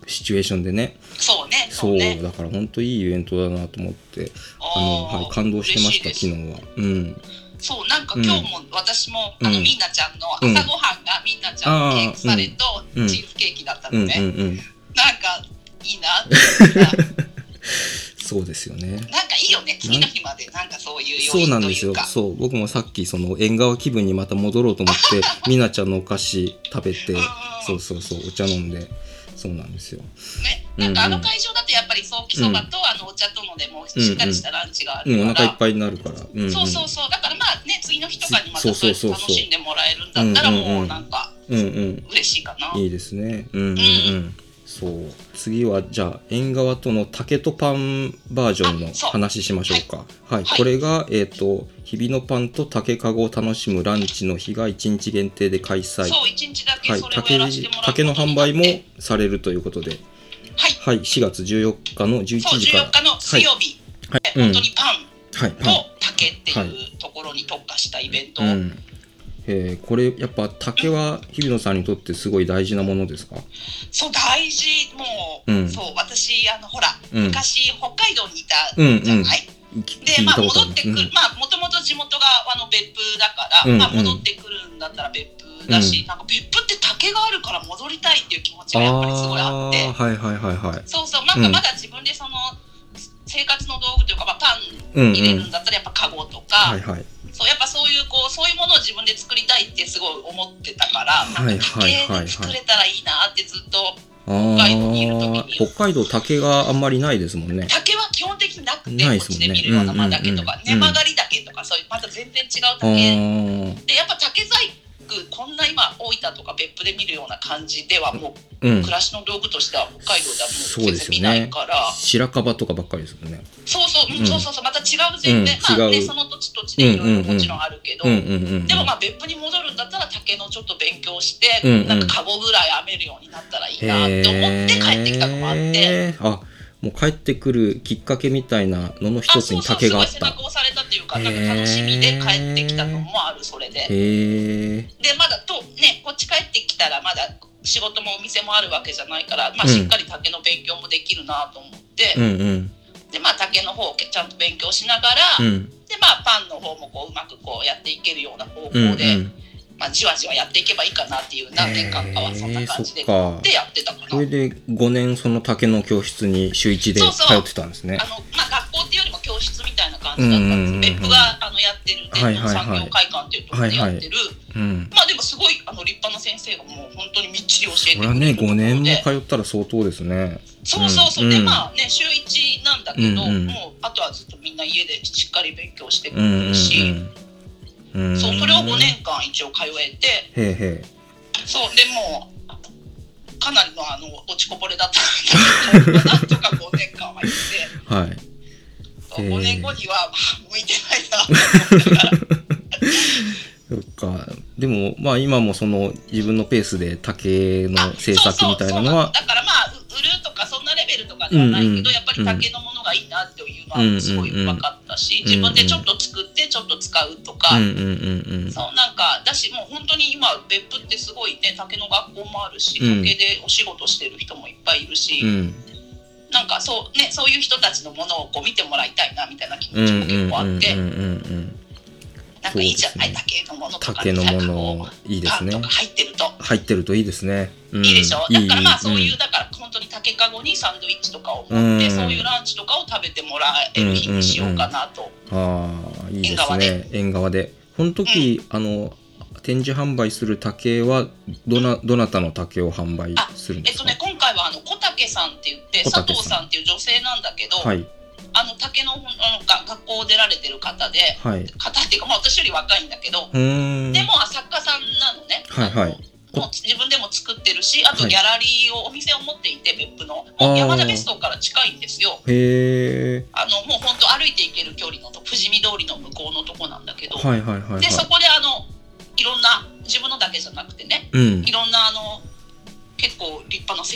シチュエーションでね。そうねそそううねだから本当いいイベントだなと思って。あの、はい、感動してました昨日は。うん。そうなんかうん今日も私も、うん。あのみんなちゃんのうん。朝ごはんがみんなちゃんのケーキサレとうん。チーズケーキだったうんうんのね、うん。なんかいいなって そうですよね。なんかいいよね次の日まで。なんかそういうそう余なんですよ。そう僕もさっきその縁側気分にまた戻ろうと思って みなちゃんのお菓子食べてそうそうそうお茶飲んでそうなんですよ。ね。なんかあの会場だとやっぱりソーキそばとあのお茶とのでもしっかりしたランチがあうん、おるから、腹いっぱいになるから。うんうん、そうそうそう。だからまあね次の日とかにまた楽しんでもらえるんだったらうんう。んうんもう。なんかうんう。ん嬉しいかな、いいですね。う。んうんうん。そう。次はじゃあ縁側との竹とパンバージョンの話しましょうか。はい、はい。これがえっ、と日々のパンと竹かごを楽しむランチの日が1日限定で開催。そう一日だけはい。そ、れをや竹らせてもらう竹の販売もされるということで、はい。はい、4月14日の11そう時から。14日の水曜日、はい、本当にパンと竹ってはい。いうところに特化したイベント。を、うん。えーこれやっぱ竹は日比野さんにとってすごい大事なものですか？そう大事もう、うん。そう私あのほら、うん。昔北海道にいたうんうんじゃない、きでまあ聞いたことある。戻ってくる、うん。まあもともと地元があの別府だから、うんまあうん戻ってくるんだったら別府だし、うん。なんか別府って竹があるから戻りたいっていう気持ちがやっぱりすごいあって。はいはいはいはい。そうそうなんかまだ自分でその、生活の道具というか、まあ、パンうんうん。入れるんだったらやっぱカゴとか、はいはい。そうやっぱそういうこうそういうものを自分で作りたいってすごい思ってたから、はいはい作れたらいいなってずっとあ北海道にいる時あに北海道竹があんまりないですもんね。竹は基本的になくてないこっですもんねちで見るような間竹とか、うんうんうん根曲がり竹とかそういうまた全然違うあ竹ーでやっぱ竹細工こんな今大分とか別府で見るような感じではもううん。暮らしの道具としては北海道ではもう全然見ないから。白樺とかばっかりですもんね。そうそう、うんうん。そうそうそうまた違う全然、うんまあねその土地土地でいろいろもちろんあるけど、うんうんうんうん。でもまあ別府に戻るんだったら竹のちょっと勉強して、うんうん。なんかカゴぐらい編めるようになったらいいなって思って帰ってきたのもあって。あもう帰ってくるきっかけみたいなのの一つに竹があっそうそうすごい背。中を押されたっていう方の楽しみで帰ってきたのもあるそれで。へでまだとねこっち帰ってきたらまだ仕事もお店もあるわけじゃないから、まあ、しっかり竹の勉強もできるなと思って、うんうんでまあ竹の方をちゃんと勉強しながら、うんでまあパンの方もこううまくこうやっていけるような方向うんで、うんまあ、じわじわやっていけばいいかなっていう何年間かはそんな感じででやってたかな。それで5年その竹の教室に週1でそうそう。通ってたんですね。あのまあ、学校っていうよりも教室みたいな感じだったんです、うんうんうんうん。別府があのやってるはい伝統産業会館っていうところでやってる、うん。まあでもすごいあの立派な先生がもう本当にみっちり教えてくこれはね5れるところで、年も通ったら相当ですね。そうそうそう、うん。うんでまあね週1なんだけど、うんうんもうあとはずっとみんな家でしっかり勉強してくうんうんうん。れるし、うんそうそれを5年間一応通えて。へそうでもうかなりのあの落ちこぼれだったんだけどなんとか5年間は行って。えはい。そうへー5年後にはあ向いてないなと思って。か らそっか。でもまあ今もその自分のペースで竹の制作みたいなのそうそうそう。はだからまあではないけど、やっぱり竹のものがいいなっていうのうんはすごい分かったし、自分でちょっと作ってちょっと使うとか、そうなんかだしもう本当に今別府ってすごいね竹の学校もあるしうん。竹でお仕事してる人もいっぱいいるし、うん。なんかそうねそういう人たちのものをこう見てもらいたいなみたいな気うん持ちうんも結構あって、なんかいいじゃない、そう竹のものとか。竹のものういいですね。入ってると。入ってるといいですね、うん、いいでしょ、だからまあそういう、んだから本当に竹かごにサンドイッチとかを持って、うん。そういうランチとかを食べてもらえる日にしようかなと、ああいいですね。縁側で。この時、あの展示販売する竹はどなどなたの竹を販売するんですか、えっとね今回はあの小竹さんって言って佐藤さんっていう女性なんだけど、はいあの竹のあのが学校を出られてる方ではい。方っていうか、まあ、私より若いんだけど、でも作家さんなのね、はいはい。もう自分でも作ってるしあとはい。ギャラリーをお店を持っていて別府の。山田別荘から近いんですよ。へえあのもう本当歩いて行ける距離のと富士見通りの向こうのとこなんだけど、はいはいはいはい。でそこであのいろんな自分のだけじゃなくてねうん。いろんな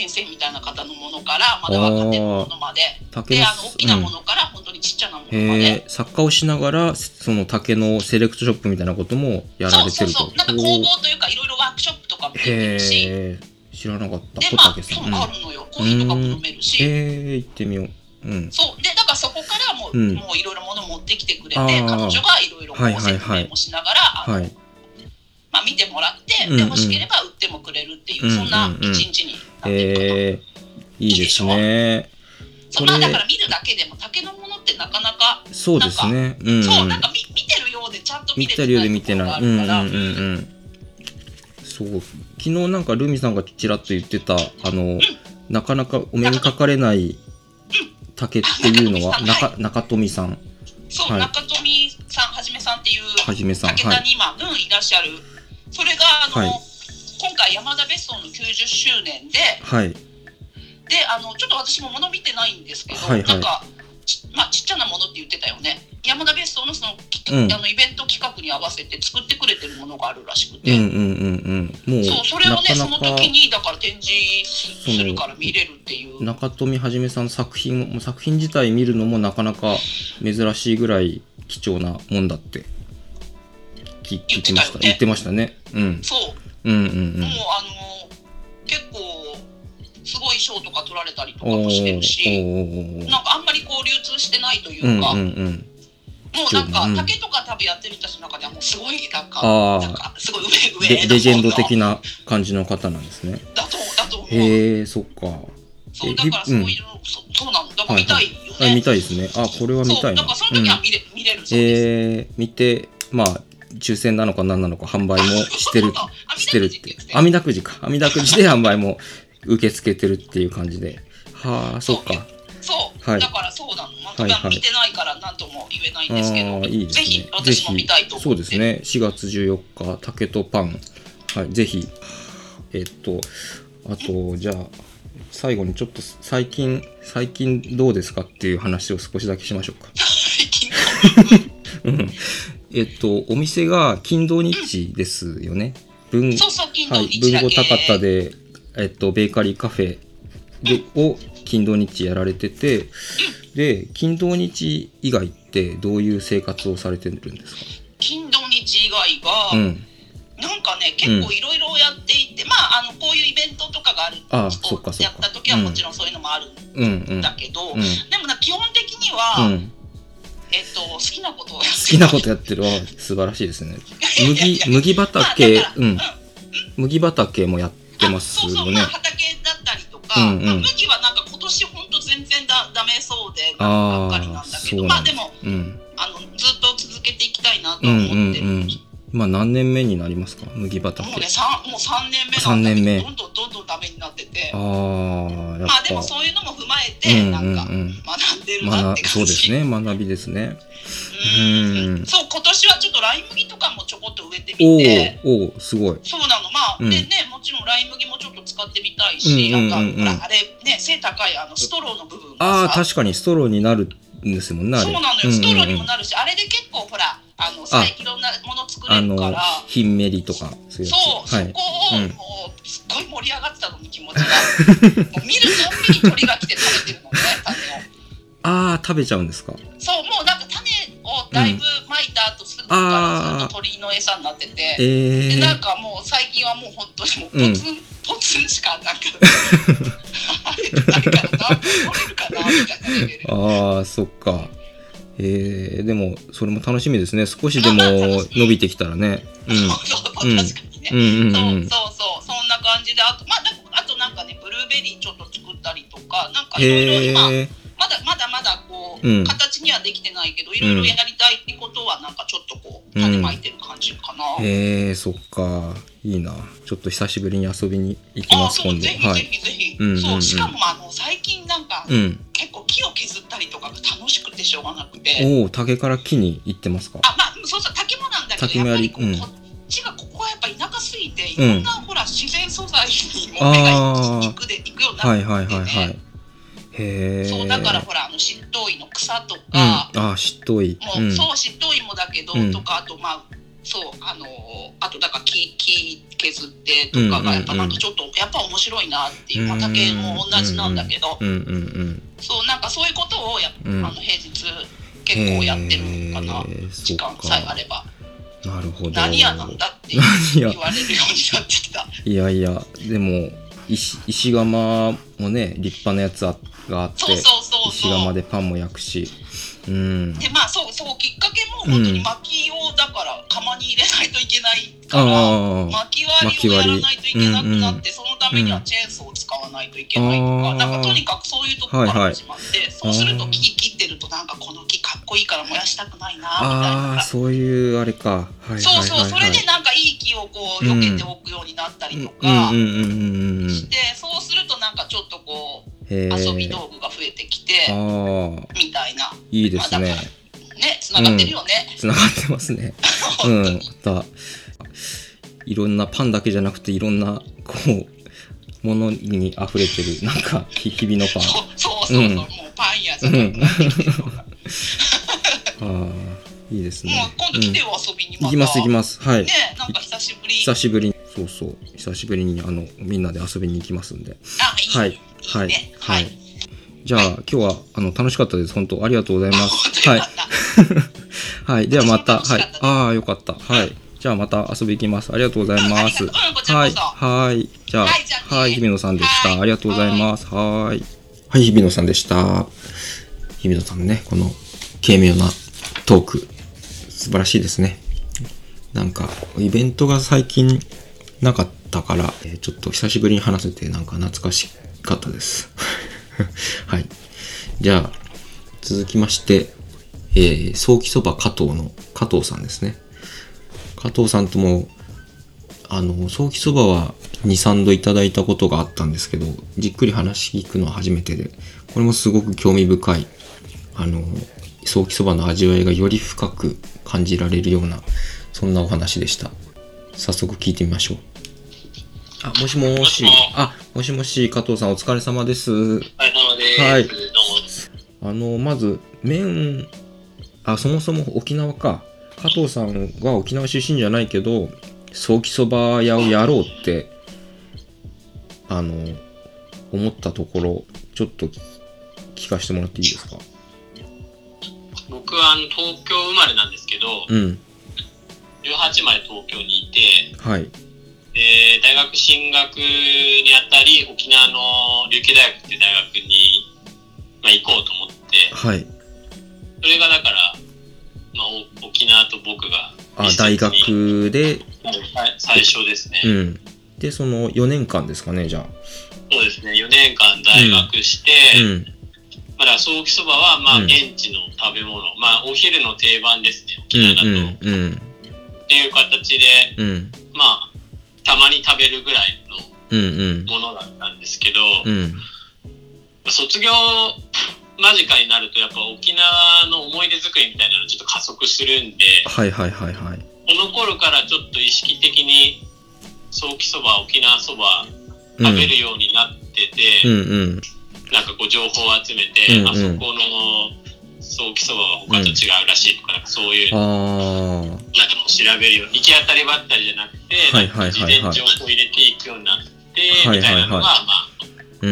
先生みたいな方のものからまだ若手のものまで。であの大きなものから本当にちっちゃなものまへで、え作家をしながらその竹のセレクトショップみたいなこともやらそうれてると。そうそうなんか工房というかいろいろワークショップとかも出てへるし。え知らなかった。でまあそうんあるのよ。コーヒーとかも飲めるし、へえ行ってみよう。うん。そう。でだからそこからもう,、うん。もういろいろもの持ってきてくれて彼女がいろいろ説明もしながら、あのはい。まあ、見てもらって、うんうん。で欲しければ売ってもくれるっていう、うんうん。そんな一日にえいいですね。そうまあこれだから見るだけでも竹のものってなかなか、そうですね。うんそうなんか見見てるようでちゃんと見れてるようで見てないうんうんうんうん。そう。昨日なんかルミさんがちらっと言ってたあのなかなかお目にかかれない竹っていうのは中中中富さん。そう、はい。中富さんはじめさんっていうはじめさん竹はい。田に今、うん、いらっしゃる。それがあの、はい今回山田別荘の90周年ではい。であのちょっと私も物見てないんですけど、はいはい。なんかち,、まあ、ちっちゃなものって言ってたよね。山田別荘のそのきうん。あのイベント企画に合わせて作ってくれてるものがあるらしくうて、んうんうんうん。もうそうそれをねその時にだから展示すするから見れるっていう。中富はじめさんの作品も作品自体見るのもなかなか珍しいぐらい貴重なもんだって聞聞きました。言言ってましたね。うん。そううんうんうん。もうあの結構すごい賞とか取られたりとかもしてるしなんかあんまりこう流通してないというか、うんうんうん。もうなんかうん竹とか多分やってる人たちの中ではもうすごいなんかなんかすごい上上レレジェンド的なな感じの方なんですね。だとだと思う。へえそっか。そうだからそういう、そそうなの。だから見たいよね、あ見たいですね。あこれは見たいな。そうだからその時は見れ,、見れるそうです、えー、見てまあ抽選なのか何なのか販売もしてるあしてるって。網網だくじか。網だくじで販売も受け付けてるっていう感じで。はあそっか。そう、はい。だからそうなの、まあはいはい。見てないから何とも言えないんあですけど、ーいいですね。ぜひ私も見たいとそうですね。4月14日竹とパン。はい。ぜひ。えっとあとじゃあ最後にちょっと最近最近どうですかっていう話を少しだけしましょうか。最近 うんえっとお店が金土日ですよね。文そうそう金土はい、日だけ、文豪高田で、えっと、ベーカリーカフェでを金土日やられててで金土日以外ってどういう生活をされてるんですか？金土日以外が、うん。なんかね結構いろいろやっていて、まああのこういうイベントとかがあるあそっかそっか。やった時はもちろんそういうのもあるうん。うん。んだけど、うん。でもな基本的には、うん、えっと好きなことをやって好きなことやってるあ素晴らしいですね。麦麦ま畑、あだからうん。麦畑もやってますあそうそう、よねまあ、畑だったりとか、うんうん。まあ、麦はなんか今年本当全然だダメそうでばっかりなんだけど。まあでもうん。あのずっと続けていきたいなと思ってる、うんうん今何年目になりますか？麦畑。もうね三もう3年目なんだけど三年目。どんどんどんどんダメになってて。ああやっまあでもぱそういうのも踏まえうてんなんかうん。うん学んでるな学って感じ、そうですね。学びですね。うん。うん。そう今年はちょっとライ麦とかもちょこっと植えておみて。おおーすごい。そうなの。まあ、うん。でねもちろんライ麦もちょっと使ってみたいし、うんうんうん。うんなんかほらあれね背高いあのストローの部分ああがさ確かにストローになるんですもんねそうなのよ、ストローにもなるしあれで結構ほらあの最近いろんなもの作れるから。ひんめりとかそうそう、つ。はい。そこをうん。もうすっごい盛り上がってたのに気持ちが。もう見るたんびに鳥が来て食べてるのね種を。ああ食べちゃうんですか？そうもうなんか種をだいぶまいた後すぐからずっと鳥の餌になってて、ええでなんかもう最近はもう本当にもううん。ポツン、ポツンしかなんか あれか取れるかなみたいなレベル。ああそっかえー、でもそれも楽しみですね。少しでも伸びてきたらね。そうそううん。確かにね、うんうんうん。うんそうそうそう。そんな感じで。あとまあだあとなんかねブルーベリーちょっと作ったりとかなんかいろいろへ今えまだまだまだこう、うん。形にはできてないけどいろいろやりたいってことはなんかちょっとこう種まいてる感じかな、へえそっか。いいな。ちょっと久しぶりに遊びに行きあます今度。そうぜひぜはい。ひぜひ、うんうんうん。そうしかもあの最近なんか、うん。結構木を削ったりとかが楽しくてしょうがなくて。おお竹から木に行ってますか？あまあそうそう竹もなんだけどやっぱりこう、うん。こっちがここはやっぱ田舎すぎていうん。ろんな、ほら自然素材にも目が行くで行くようになってね、はいはいはいはい。へえそうだからほらあの執刀医の草とうん。か、ああしっとい。もう、うん。そう執刀医もだけど、うん。とかあとまあそうあのあとだから木木削ってとかがやっぱなんかちょっとやっぱ面白いなっていう、まあ竹も同じなんだけど、そうなんかそういうことをやうん。あの平日結構やってるかな、時間さえあれば。なるほど何屋なんだって言われるようになってきた。いやいやでも石石窯もね立派なやつあがあって石窯でパンも焼くしうん。でまあそうそうきっかけも本当に薪をだから釜に入れないといけないから、あ薪割りをやらないといけなくなって、そのためにはチェーンソーを使わないといけないとか、あー。なんかとにかくそういうところから始まって、そうすると木切ってるとなんかこの木かっこいいから燃やしたくないなみたいああな。そういうあれか。はいはいそうそう、はいはい。それでなんかいい木をこう避けておくようになったりとうかんうんうんうんうん。して、そうするとなんかちょっとこう遊び道具が増えてきて、ああみたいな。いいですね。まあだね、繋がってるよね。つながってますね。うん。だいろんなパンだけじゃなくていろんなこうものに溢れてるなんかひ日々のパン。そうそうそうそう、うん。もうパン屋じゃなくなってきてるような ああいいですもうね今度来てよ、遊びにうん、行きます行きまます。はい。ねなんか久しぶり。久しぶりにそうそう。久しぶりにあのみんなで遊びに行きますんで。はいい。はい。ねははい。いじゃあ、今日はあの楽しかったです。本当ありがとうございま本す当はい。はい。ではまた。はい。ああよかった。はい。じゃあまた遊び行きます。ありがとうございます。はい。はい。じゃあはい日比野さんでした。はい。ありがとうございます。はい。はい日比野さんでした。日比野さんのねこの軽妙なトーク。素晴らしいですね。なんかイベントが最近なかったから、えーちょっと久しぶりに話せてなんか懐かしかったです。はい。じゃあ、続きまして、えー、早期そば加藤の加藤さんですね。加藤さんとも、あの、早期そばは2、3度いただいたことがあったんですけど、じっくり話聞くのは初めてで、これもすごく興味深い、あの、早期そばの味わいがより深く感じられるような、そんなお話でした。早速聞いてみましょう。あ、もしもーし。あ、もしもし、加藤さんお疲れ様です。お疲れ様です。はい。あの、まず、麺、あ、そもそも沖縄か。加藤さんは沖縄出身じゃないけど、早期そば屋をやろうって、あの、思ったところ、ちょっと聞かせてもらっていいですか？僕僕はあの東京生まれなんですけど、うん。18まで東京にいて、はい。で、大学進学にあたり、沖縄の琉球大学っていう大学に、まあ、行こうと思って、はい。それがだから、まあ、お沖縄と僕があ、一大学で、最初ですね、うん。で、その4年間ですかね、じゃあ。そうですね4年間在学して、うん。まあだからソーキそばはまあうん現地の食べ物、まあお昼の定番ですね沖うん縄だと、うんうんっていう形でうん。まあたまに食べるぐらいうんうん。のものだったんですけど、うん。卒業間近になるとやっぱ沖縄の思い出作りみたいなのちょっと加速するんではいはいはいはい。この頃からちょっと意識的にソーキそば沖縄そばうん食べるようになってて、うんうん。なんかこう情報を集めて、うんうん。あそこのソーキそばは他と違うらしいとか、なんかそういうあなんかもう調べるように行き当たりばったりじゃなくて、はいはいはいはい。事前情報を入れていくようになって、はいはいはい。みたいなのが、まあ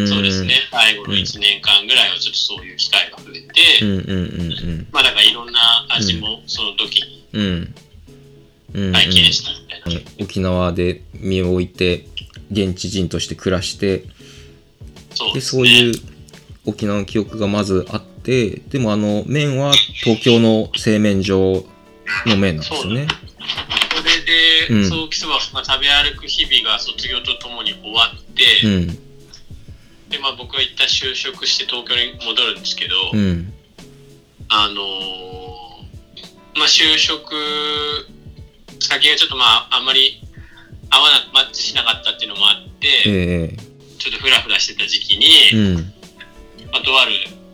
そうですね。最後の1年間ぐらいはちょっとそういう機会が増えて、うんうんうんまあだからいろんな味もその時にうん。うんうん。うん体験したみたいな、うん沖縄で身を置いて現地人として暮らしてそうですね。でそういう沖縄の記憶がまずあってでもあの麺は東京の製麺所の麺なんですよね。それで、うん。ソーキそば、まあ、食べ歩く日々が卒業とともに終わって、うん。でまあ、僕は一旦就職して東京に戻るんですけど、うん。あのーまあ、就職先がちょっとまああんまり合わなマッチしなかったっていうのもあって、ええ。ちょっとフラフラしてた時期うに、んまあ、とある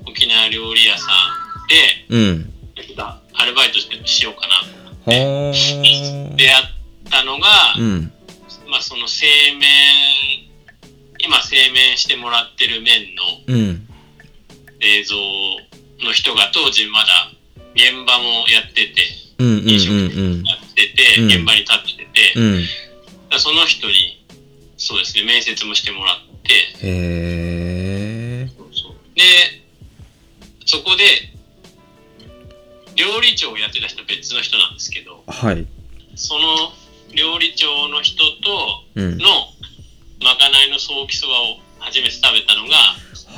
沖縄料理屋さんでうん。アルバイトしてしようかなと思って。は出会ったのが、あうん。まあ、その製麺今製麺してもらってる麺のうん。製造の人が当時まだ現場もやってて飲食店やってて、うん。現場に立ってて、うん。その人にそうですね面接もしてもらってでそこで料理長をやってた人別の人なんですけどはい。その料理長の人とうん。のまかないのソーキそばを初めて食べたのが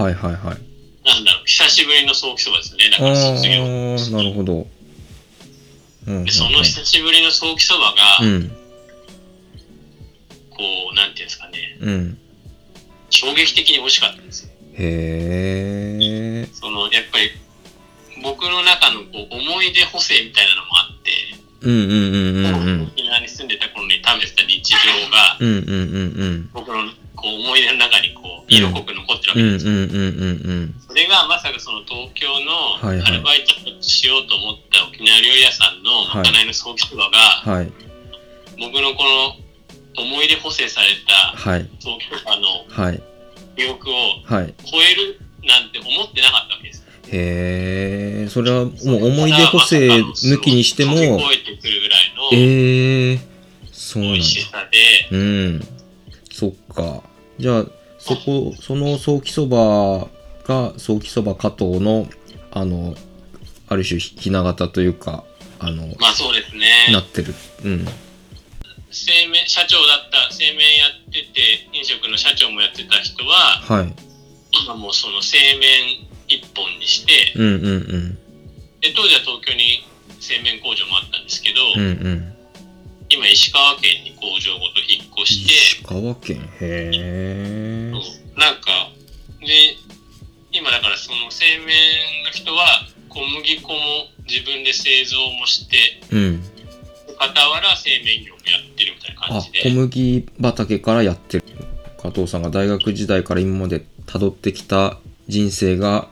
はいはいはい。なんだろう久しぶりのソーキそばですよね。だあから卒業。あなるほど。うんうん。でその久しぶりのソーキそばが、うん。こうなんていうんですかね。うん。衝撃的に美味しかったんですよへえそのやっぱり僕の中のこう思い出補正みたいなのもあって、うんうんうんうんうん沖縄に住んでた頃に食べてた日常がうんうんうん僕のこう思い出の中にこう色濃く残ってるわうんですよ、うんうんうんそれがまさかその東京のはいはい。アルバイトしようと思った沖縄料理屋さんのまかないのソーキそばが、はい。僕のこの思い出補正されたはい。ソーキそばのはい記憶をはい。超えるなんて思ってなかったわけです。へえそれはもう思い出補正抜きにしても。飛び越えてくるぐらいのええそうなんだ。美味しさで、うん。そっか。じゃあそこそのソーキそばがソーキそば加藤のあのある種ひな形というかあのまあそうですね。なってる。うん製麺社長だった製麺やってて飲食の社長もやってた人ははい。今もうその製麺一本にしてうんうんうん。で当時は東京に製麺工場もあったんですけど、うんうん。今石川県に工場ごと引っ越して石川県？へえなんかで今だからその製麺の人は小麦粉も自分で製造もしてうん傍ら製麺業もやってるみたいな感あじで。小麦畑からやってる。加藤さんが大学時代から今まで辿ってきた人生が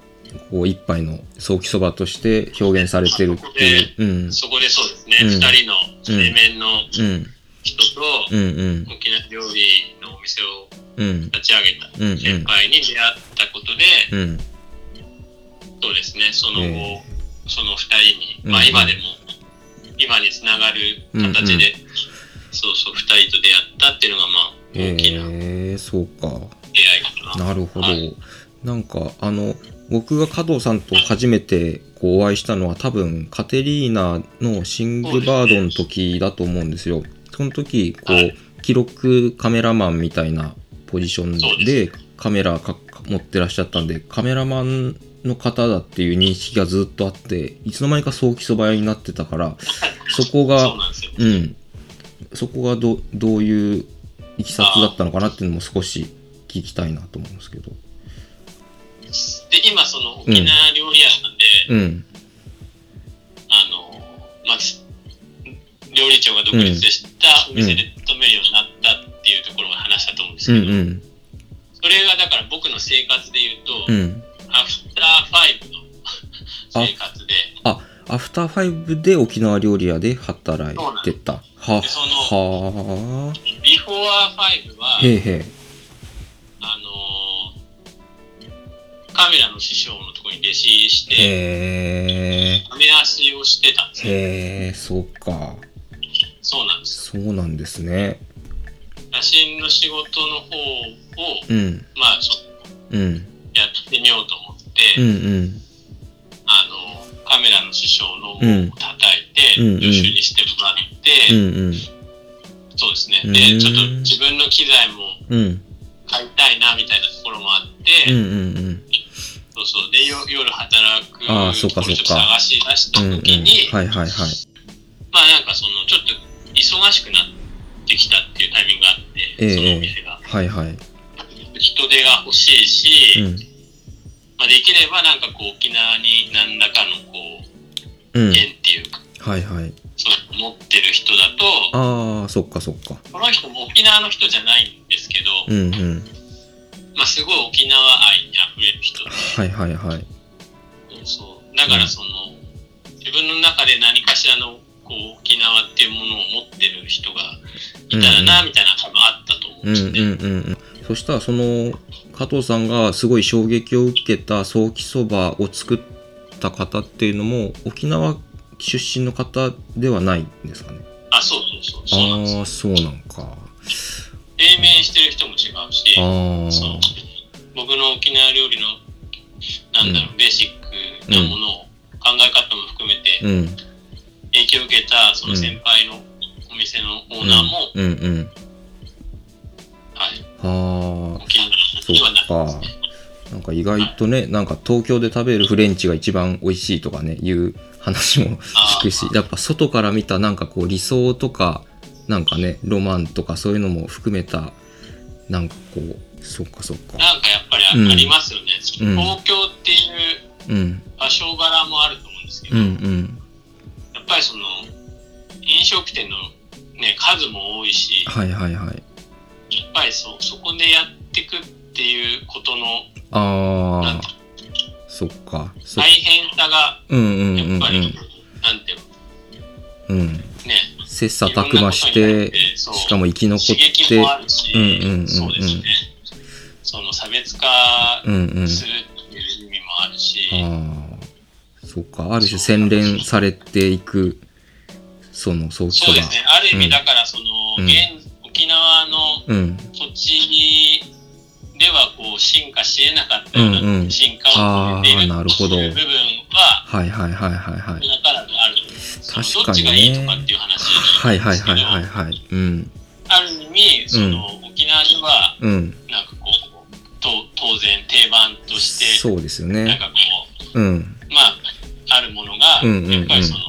こう一杯のソーキそばとして表現されてるっていう。うん。そこでそうですね、うん。二人の製麺のうん人とうん。うん沖縄料理のお店をうん。立ち上げたうん先輩に出会ったことで、うん。そうですね。その後、えその二人に、まあうん。今でも今につながる形で、そうそう二人と出会ったっていうのがまあ大きな出会えー、そうかいかな。なるほど。はいなんかあの僕が加藤さんと初めてこうお会いしたのは多分カテリーナのシングバードの時だと思うんですよ。その時こはいう記録カメラマンみたいなポジションでカメラか持ってらっしゃったんでカメラマンの方だっていう認識がずっとあっていつの間にか早期そば屋になってたから そこがそうなん。そこがどどういういきさつだったのかなっていうのも少し聞きたいなと思うんですけど。で、今、その沖縄料理屋さんで、うん。あの、まあ、料理長が独立したお店で勤めるようになったっていうところが話したと思うんですうんけど、うん。それがだから僕の生活で言うと、うん。生活で、あ、アフターファイブで沖縄料理屋で働いてた。は、はビフォーファイブは、へえへえ。あのカメラの師匠のところに弟子入りして、へえ。カメアシをしてたんですよ。へえ、そうか。そうなんですよ。そうなんですね。写真の仕事の方を、うん。まあ、ちょっうん。とやってみようと思って、うんうん。カメラの師匠のをうん叩いて、うんうん助手にしてもらって、うんうん。そうですね。うんで、ちょっと自分の機材もうん。買いたいな、みたいなところもあって、うんうんうん。そうそう。で、よ夜働くあーそうかそうか探し出したうんうん。時に、はいはいはい。まあなんかその、ちょっと忙しくなってきたっていうタイミングがあって、ええそのお店が。はいはい。人手が欲しいし、うん。まあ、できればなんかこう沖縄に何らかのこううん。縁っていうか、はいはい。そう持ってる人だとああ、そっかそっか。この人も沖縄の人じゃないんですけど、うんうん。まあ、すごい沖縄愛にあふれる人ではいはいはい。そうだからその、自分の中で何かしらのこう沖縄っていうものを持ってる人がいたらな、みたいな多分あったと思うんうんですね。うんうんうん。そしたらその加藤さんがすごい衝撃を受けたソーキそばを作った方っていうのも沖縄出身の方ではないんですかね？あそうそうそうそうなんですよああ、そうなんか。永明してる人も違うしあそうあ。僕の沖縄料理のなんだろう、ベーシックなものを、考え方も含めてうん。影響を受けたその先輩のお店のオーナーも、うんうん。はい、はあ。沖縄そか。なんか意外とね、なんか東京で食べるフレンチが一番美味しいとかね、いう話も聞くし、やっぱ外から見たなんかこう理想とか、なんかね、ロマンとかそういうのも含めた、なんかこう、そっかそっか。なんかやっぱりあ,、うんりますよね、うん東京っていううん。場所柄もあると思うんですけど、うんうん。やっぱりその飲食店の、ね、数も多いしはいはいはい。ぱりそそこでやっていくっていうことのああ、そっか。そ大変さがうんうんうんやっぱり、うん。なんていううん。のね。切磋琢磨して、しかも生き残っ刺激ても、あるし、うんうんうんうん。そうですね。その差別化うんうん。するっていう意味もあるし、ああ、そっか。ある種洗練されていく、その、そばそうです。ね。ある意うん味だからその、うん。現沖縄のうん。土地ではこう進化し得なかったよううんうんな進化を遂げているっていう部分ははいはいはいはいはい。だからある確かにねどっちがいいとかっていう話はいはいはいはいいはい。うん。ある意味その、沖縄ではうん。なんかこうと当然定番としてそうですよね。なんかこうん。うまああるものが、うんうんうんやっぱりその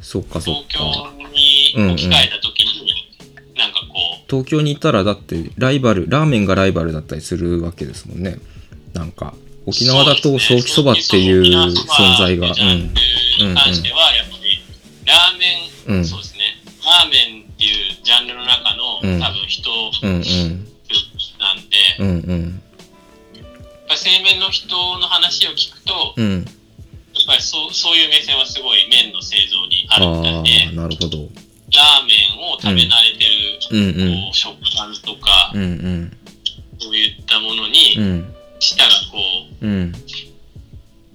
そっかそっ東か。京に置き換えた時東京にいたらだってライバル、ラーメンがライバルだったりするわけですもんね。なんか、沖縄だとソーキそばっていう存在が。うジャンん。ルに関してはやっぱりラーメン、うんそうですねラーメンっていうジャンルの中の、うん多分人うんうん。なんで、うんうん。やっぱり製麺の人の話を聞くと、やっうん。ぱりそうそういう目線はすごい麺の製造にああるみたいであ、なるほど。ラーメンを食べ慣れてる、うんうんこう食感とか、うんうん。そういったものに、うん。舌がこううん。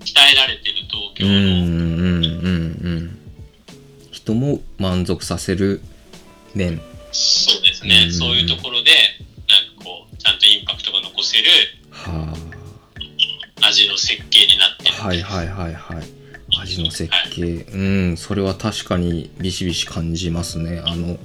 鍛えられてる東京うんうんの、うんうん。人も満足させる麺。そうですね、うんそういうところでなんかこうちゃんとインパクトが残せるは設計になってる。はいはいはいはい味の設計。うんそれは確かにビシビシ感じますね。あの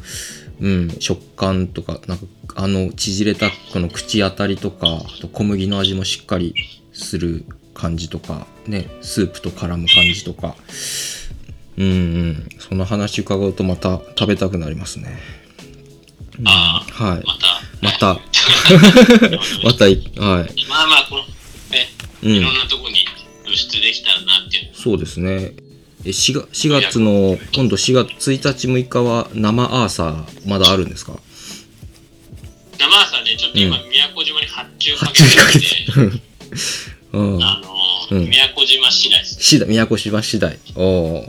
うん食感とかなんかあの縮れたこの口当たりとかあと小麦の味もしっかりする感じとかねスープと絡む感じとか。うんうん。その話伺うとまた食べたくなりますね、うんあはい。また、また。またいはい。まあまあ、この、ね、うん。いろんなとこに露出できたらなっていう。そうですね。え 4, が4月の、今度4月1日6日は生アーサーまだあるんですか？生朝ね、ちょっと今、宮古島に発注かけ発注かけてて、うん。あのうんー、宮古島次第です。しだ宮古島次第。おー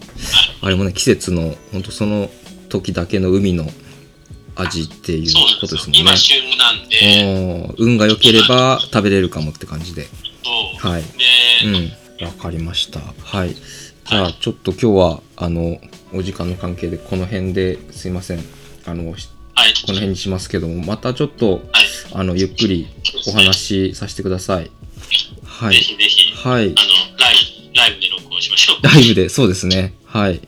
あれもね、季節の、本当その時だけの海の味っていうことですもん。ね。今旬なんで、運が良ければ食べれるかもって感じで。はい。で、うん。わかりました。はい。じゃあ、ちょっと今日は、あの、お時間の関係でこの辺ですいません。あの。この辺にしますけども、またちょっと、はい。あの、ゆっくりお話しさせてください。はい。ぜひぜひ、はい。あの、ライブ、ライブで録音しましょう。ライブで、そうですね。はい。はい。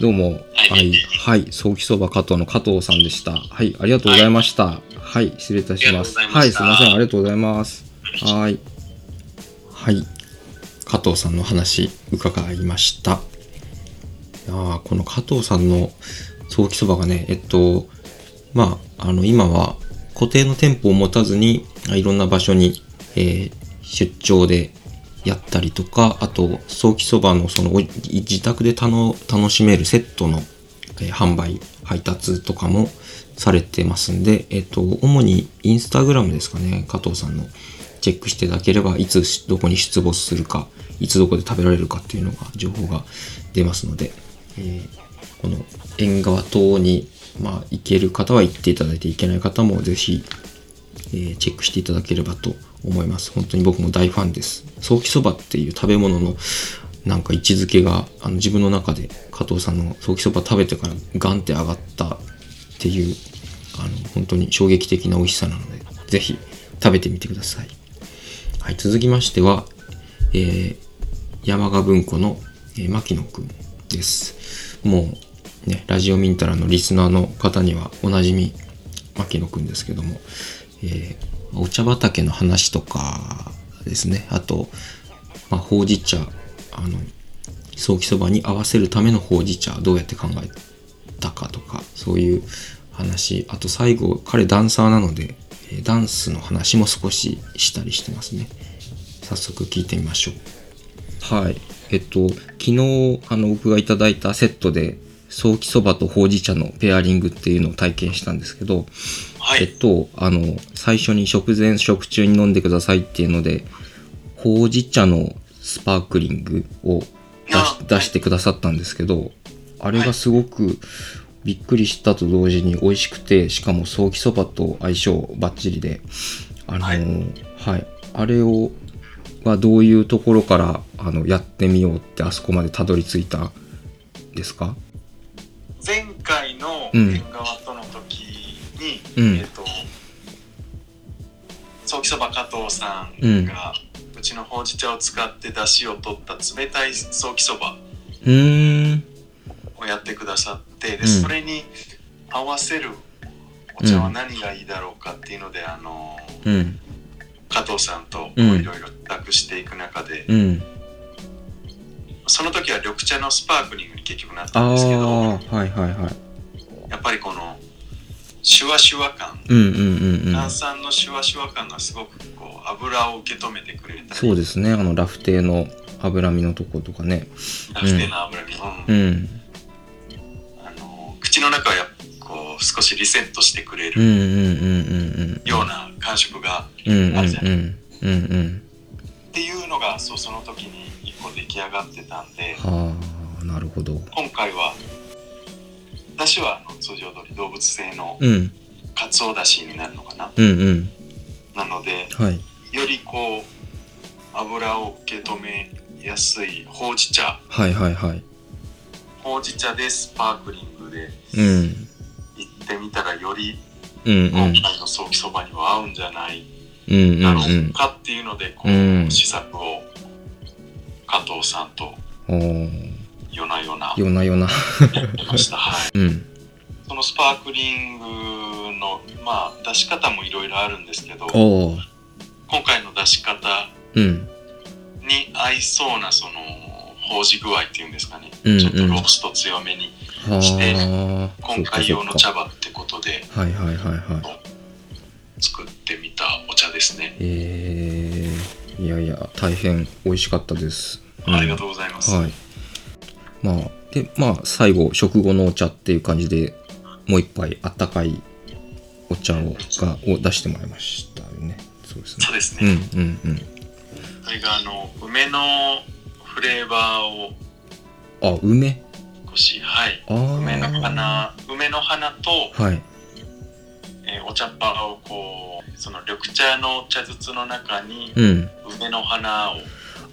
どうも、はいはい。はい。早期そば加藤の加藤さんでした。はい。ありがとうございました。はい。失礼いたします。はい。すいません。ありがとうございます。はい。はい。加藤さんの話、伺いました。いやーこの加藤さんの早期そばがね、えっと、まあ、あの、今は固定の店舗を持たずに、いろんな場所に、えー出張でやったりとか、あと、早期そばのその自宅で楽しめるセットの、えー販売、配達とかもされてますんで、えっと、主にインスタグラムですかね、加藤さんのチェックしていただければ、いつどこに出没するか、いつどこで食べられるかっていうのが、情報が出ますので、えーこの縁側等に、まあ、行ける方は行っていただいて、行けない方もぜひ、えーチェックしていただければと思います。本当に僕も大ファンです。早期そばっていう食べ物のなんか位置づけがあの自分の中で加藤さんの早期そば食べてからガンって上がったっていうあの本当に衝撃的な美味しさなのでぜひ食べてみてください。はい、続きましては、えー山賀文庫の、えー牧野くんです。もうね、ラジオミンタラのリスナーの方にはおなじみ牧野くんですけども、えーお茶畑の話とかですね、あと、まあ、ほうじ茶、あの、早期そばに合わせるためのほうじ茶、どうやって考えたかとか、そういう話、あと最後、彼ダンサーなので、ダンスの話も少ししたりしてますね。早速聞いてみましょう。はい。えっと、昨日、あの、僕がいただいたセットで、早期そばとほうじ茶のペアリングっていうのを体験したんですけど、はい。えっと、あの、最初に食前、食中に飲んでくださいっていうので、ほうじ茶のスパークリングを出しあ出してくださったんですけど、あれがすごくびっくりしたと同時に美味しくて、しかも早期そばと相性バッチリで、あのはいはい、あれを、はどういうところから、あの、やってみようってあそこまでたどり着いたんですか？前回のうん縁側との時に、うんえっ、と早期そば加藤さんが、うちのほうじ茶を使って出汁を取った冷たい早期そばうーん。をやってくださってで、うんそれに合わせるお茶は何がいいだろうかっていうので、あのうん。加藤さんとこううんいろいろ託していく中で、うん。その時は緑茶のスパークリングに結局なったああんですけどー、はいはいはい。やっぱりこのシュワシュワ感うんうんうんうん。炭酸のシュワシュワ感がすごくこう油を受け止めてくれたりそうですね。あの、ラフテーの脂身のとことかね。ラフテーの油に、ううんん。あの口の中をやっこう少しリセットしてくれるような感触が、うん。うんうんうん。うんうん。っていうのがそうその時に一個出来上がってたんではあ、なるほど。今回はだしはあの通常通り動物性のうん。かつおだしになるのかな？うんうん。なのではい。よりこう油を受け止めやすいほうじ茶はいはいはい。ほうじ茶でスパークリングでうん。行ってみたらより。今回の早期そばには合うんじゃないうんうんだろうん。う。かっていうのでこう、うん試作を加藤さんとおー夜な夜な夜な夜な。やってました。はい。うん。そのスパークリングの、まあ、出し方もいろいろあるんですけど、おー今回の出し方うん。に合いそうな、その、放じ具合っていうんですかね。うんうん。ちょっとロースト強めに、はして。今回用の茶葉ってことではいはいはいはい。作ってみたお茶ですね。えー、いやいや、大変美味しかったです。うんありがとうございます。はい。まあ、で、まあ、最後、食後のお茶っていう感じで、もう一杯あったかいお茶をがを出してもらいましたよね。そうですねそう。ですね。うんうんうん。それが、あの、梅のフレーバーをあ、梅？少し、はい。あー梅の花、梅の花と、はい。えーお茶っ葉をこう、その緑茶の茶筒の中にうん。梅の花を、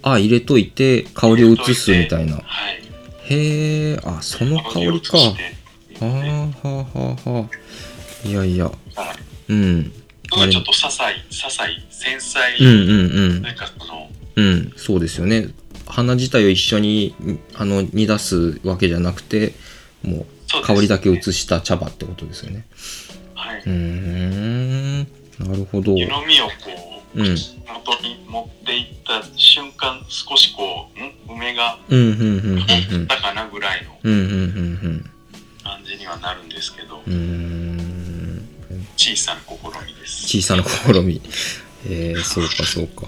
あ、入れといて、香りを移すみたいな。はい。へえ、あ、その香りか。ああ、はあはあはあ。いやいや、はいうん。ちょっと些細、些細、繊細、うんうんそれからその、うん。うん、そうですよね。花自体を一緒にんあの煮出すわけじゃなくて、もう香りだけ移した茶葉ってことですよね。はい。うーん、なるほど。湯飲みをこう、うん元に持っていった瞬間、少しこう、ん？梅がうん、うん、うん、うん、うん入っ。たかなぐらいのうん、うん、うん、感じにはなるんですけど。小さな試みです。小さな試み。えー、そうかそうか。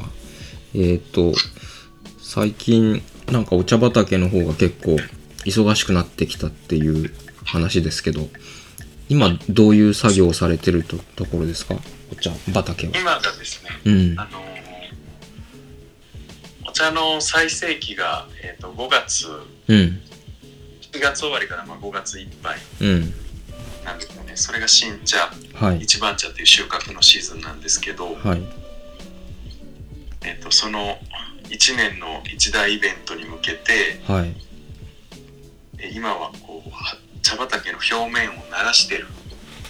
えっ、と、最近、なんかお茶畑の方が結構忙しくなってきたっていう話ですけど、今どういう作業をされてるとところですか？お茶畑は。今がですね、うん。あのーお茶の最盛期が、えー、と5月、うん。7月終わりからまあ5月いっぱいうん。なんですよね。それが新茶、はい。一番茶っていう収穫のシーズンなんですけど、はい。えー、とその1年の一大イベントに向けて、はい。えー今はこうは茶畑の表面を鳴らしてる。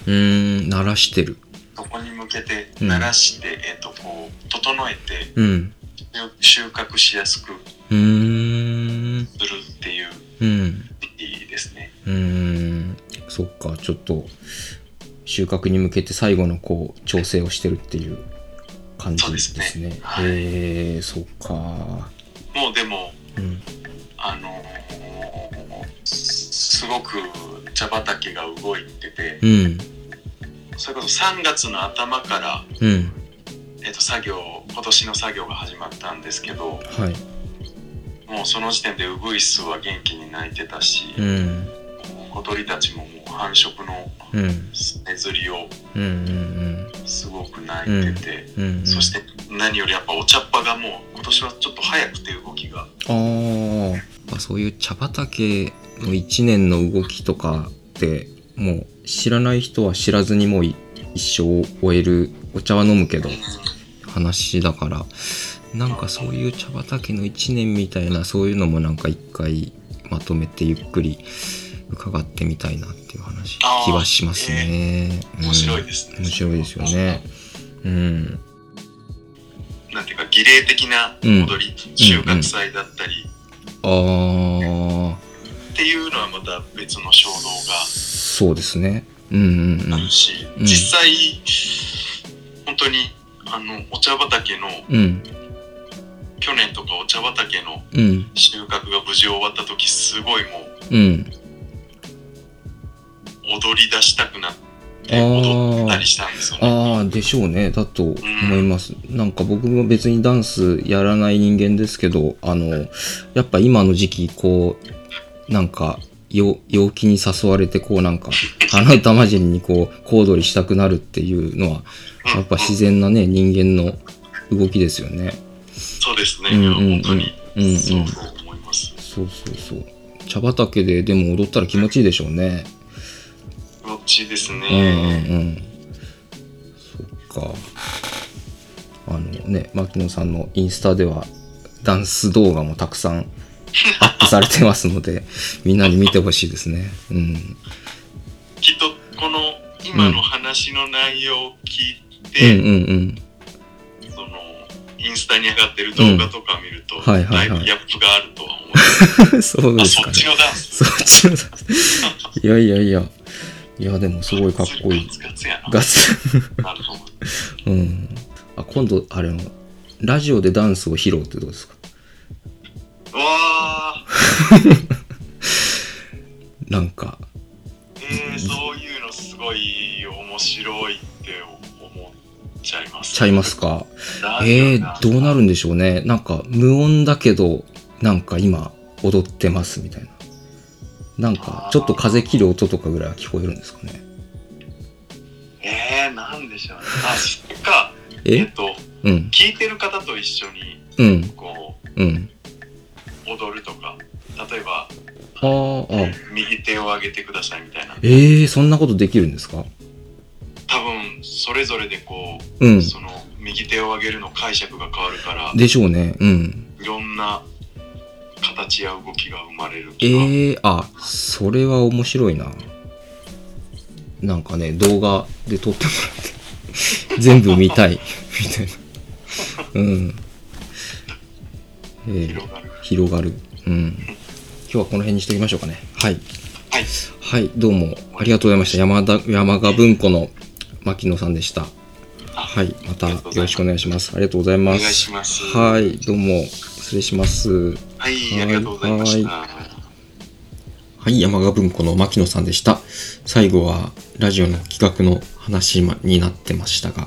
うーん、鳴らしてる。そこに向けてうん鳴らして、えー、とこう整えてうん。収穫しやすくうーん。するっていうですね。うーん。そっか、ちょっと、収穫に向けて最後のこう、調整をしてるっていう感じですね。そうですねはいへえ、そっか。もうでもうん。あのーすすごく茶畑が動いてて、うん。それこそ3月の頭から、うん。えー、と作業今年の作業が始まったんですけどはい。もうその時点でウグイスは元気に鳴いてたし、うん。小鳥たちも繁殖のうん。ネズリを。すごく鳴いてて、そして何よりやっぱお茶っ葉がもう今年はちょっと早くて動きがああ、そういう茶畑の一年の動きとかって、もう知らない人は知らずにもう一生を終えるお茶は飲むけど話だから、なんかそういう茶畑の一年みたいなそういうのもなんか一回まとめてゆっくり伺ってみたいなっていう話気はしますね。面白いす、ですね。面白いですよね。うん。なんていうか儀礼的なうん踊り、収穫祭だったりああ、っていうのはまた別の衝動そうですね。うんうんうんがある。し、うん実際本当にあのお茶畑のうん。去年とかお茶畑のうん。収穫が無事終わった時すごいもううん。踊り出したくなってあー踊ったりしたんですよね。ああ、でしょうね。だと思います。なんか僕も別にダンスやらない人間ですけど、あの、やっぱ今の時期、こう、なんか、よ陽気に誘われて、こうなんか、鼻歌混じりにこう、小躍りしたくなるっていうのは、やっぱ自然なね、人間の動きですよね。そうですね。うんうんうんうんうん。そうそうそう。茶畑ででも踊ったら気持ちいいでしょうね。ちですうんうんね。うん。そっか。あのね、牧野さんのインスタではダンス動画もたくさん アップされてますので、みんなに見てほしいですね。うん。きっとこの今の話の内容を聞いうんて、うんうん。そのインスタに上がってる動画とか見ると、はいはいはいだいぶギャップがあるとは思う。そうあ、ですかねそっち。のダンス？そっちのダンス。いやいやいや。いや、でもすごいかっこいいガ。ツガツやな。ガツ。なるほど。うん。あ、今度、あれの、ラジオでダンスを披露ってどうですか？うわ なんか、ー、えー、そういうのすごい面白いって思っちゃいます。ちゃいますか？えー、どうなるんでしょうね。なんか、無音だけど、なんか今、踊ってますみたいな。なんか、ちょっと風切る音とかぐらいは聞こえるんですかね。えー、なんでしょうね。あ、そっか。え？えっと、うん、聞いてる方と一緒に、うん、こうん。う、踊るとか、例えば、あーあ、右手を上げてくださいみたいな。えー、そんなことできるんですか？多分、それぞれでこう、うん。その、右手を上げるの解釈が変わるから、でしょうね。うん。いろんな形や動きが生まれるえ。ー、あ、それは面白いな。なんかね、動画で撮ってもらって、全部見たい、みたいな。うん。えー広がる。広がる。うん。今日はこの辺にしておきましょうかね。はい。はい。はい、どうもありがとうございました。山田、山賀文庫の牧野さんでした。はい、またよろしくお願いします。ありがとうございます。します。はい、どうも失礼します。はい、ありがとうございました。はい、山賀文庫の牧野さんでした。最後はラジオの企画の話になってましたが、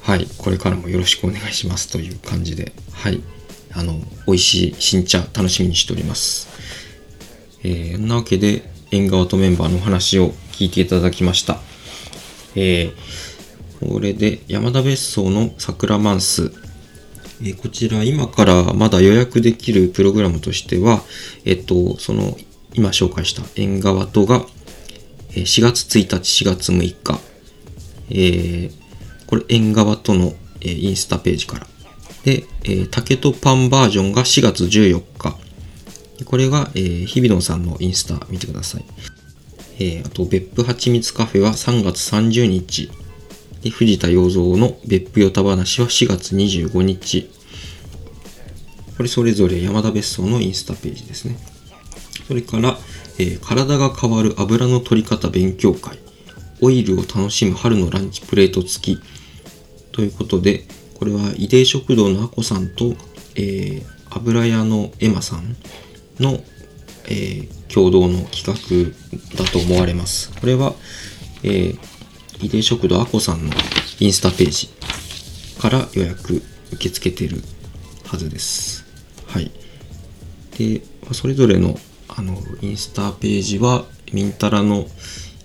はい、これからもよろしくお願いしますという感じで、はい、あの、美味しい新茶楽しみにしております。えー、んなわけで、縁側とメンバーのお話を聞いていただきました。えー、これで山田別荘の桜マンス、えーこちら今からまだ予約できるプログラムとしては、えっと、その今紹介した縁側とが4月1日、4月6日、えーこれ縁側との、インスタページから。で、えー竹とパンバージョンが4月14日。これが、えー日比野さんのインスタ見てください。えーあと、別府はちみつカフェは3月30日。藤田洋蔵の別府よた話は4月25日。これそれぞれ山田別荘のインスタページですね。それから、えー体が変わる油の取り方勉強会。オイルを楽しむ春のランチプレート付き。ということで、これは、井出食堂のあこさんと、えー油屋のエマさんの、えー共同の企画だと思われます。これは、えー、井出食堂あこさんのインスタページから予約受け付けてるはずです。はい。で、それぞれのあのインスタページは、ミンタラの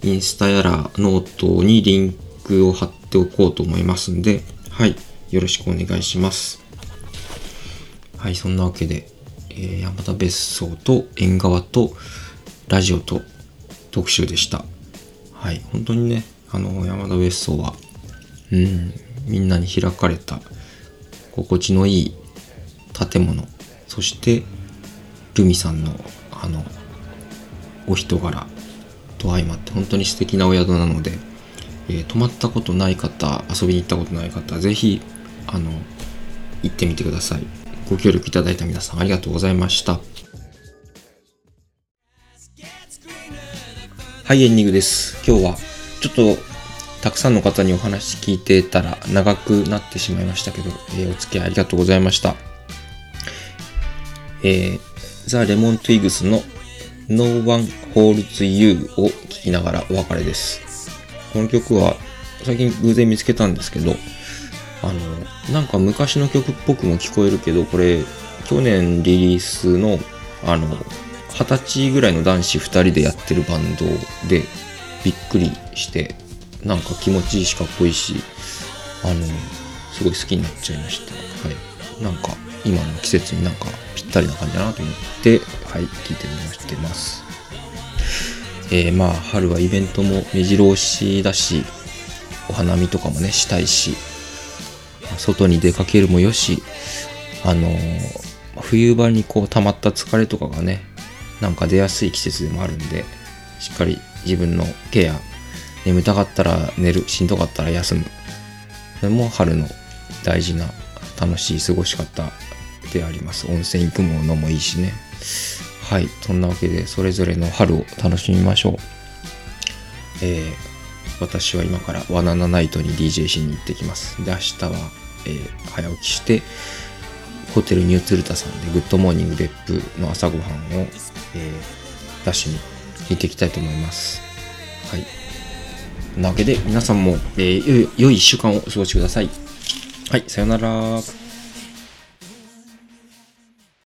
インスタやらノートにリンクを貼っておこうと思いますんで、はい。よろしくお願いします。はい、そんなわけで、えー山田別荘と縁側とラジオと特集でした。はい、本当にね、あの、山田別荘は、うん、みんなに開かれた、心地のいい建物、そして、ルミさんの、あの、お人柄と相まって本当に素敵なお宿なので、えー泊まったことない方、遊びに行ったことない方、ぜひ、あの、行ってみてください。ご協力いただいた皆さんありがとうございました。はい、エンディングです。今日はちょっとたくさんの方にお話聞いてたら長くなってしまいましたけど、えーお付き合いありがとうございました。えー、ザ・レモン・トゥイグスの No One Holds You を聴きながらお別れです。この曲は最近偶然見つけたんですけど、あの、なんか昔の曲っぽくも聞こえるけど、これ、去年リリースの、あの、二十歳ぐらいの男子二人でやってるバンドで、びっくりして、なんか気持ちいいしかっこいいし、あの、すごい好きになっちゃいました。はい。なんか、今の季節になんかぴったりな感じだなと思って、はい、聞いてみましてます。えー、まあ、春はイベントも目白押しだし、お花見とかもね、したいし、外に出かけるもよし、あのー冬場にこう溜まった疲れとかがね、なんか出やすい季節でもあるんで、しっかり自分のケア、眠たかったら寝る、しんどかったら休む。それも春の大事な楽しい過ごし方であります。温泉行くものもいいしね。はいそんなわけでそれぞれの春を楽しみましょう。えー、私は今からワナナナイトに DJ しに行ってきます。で明日は、えー、早起きしてホテルニューツルタさんでグッドモーニング別府の朝ごはんを、えー、出しに行っていきたいと思います。はい。なわけで皆さんも、えー、良い1週間をお過ごしください。はいさよなら。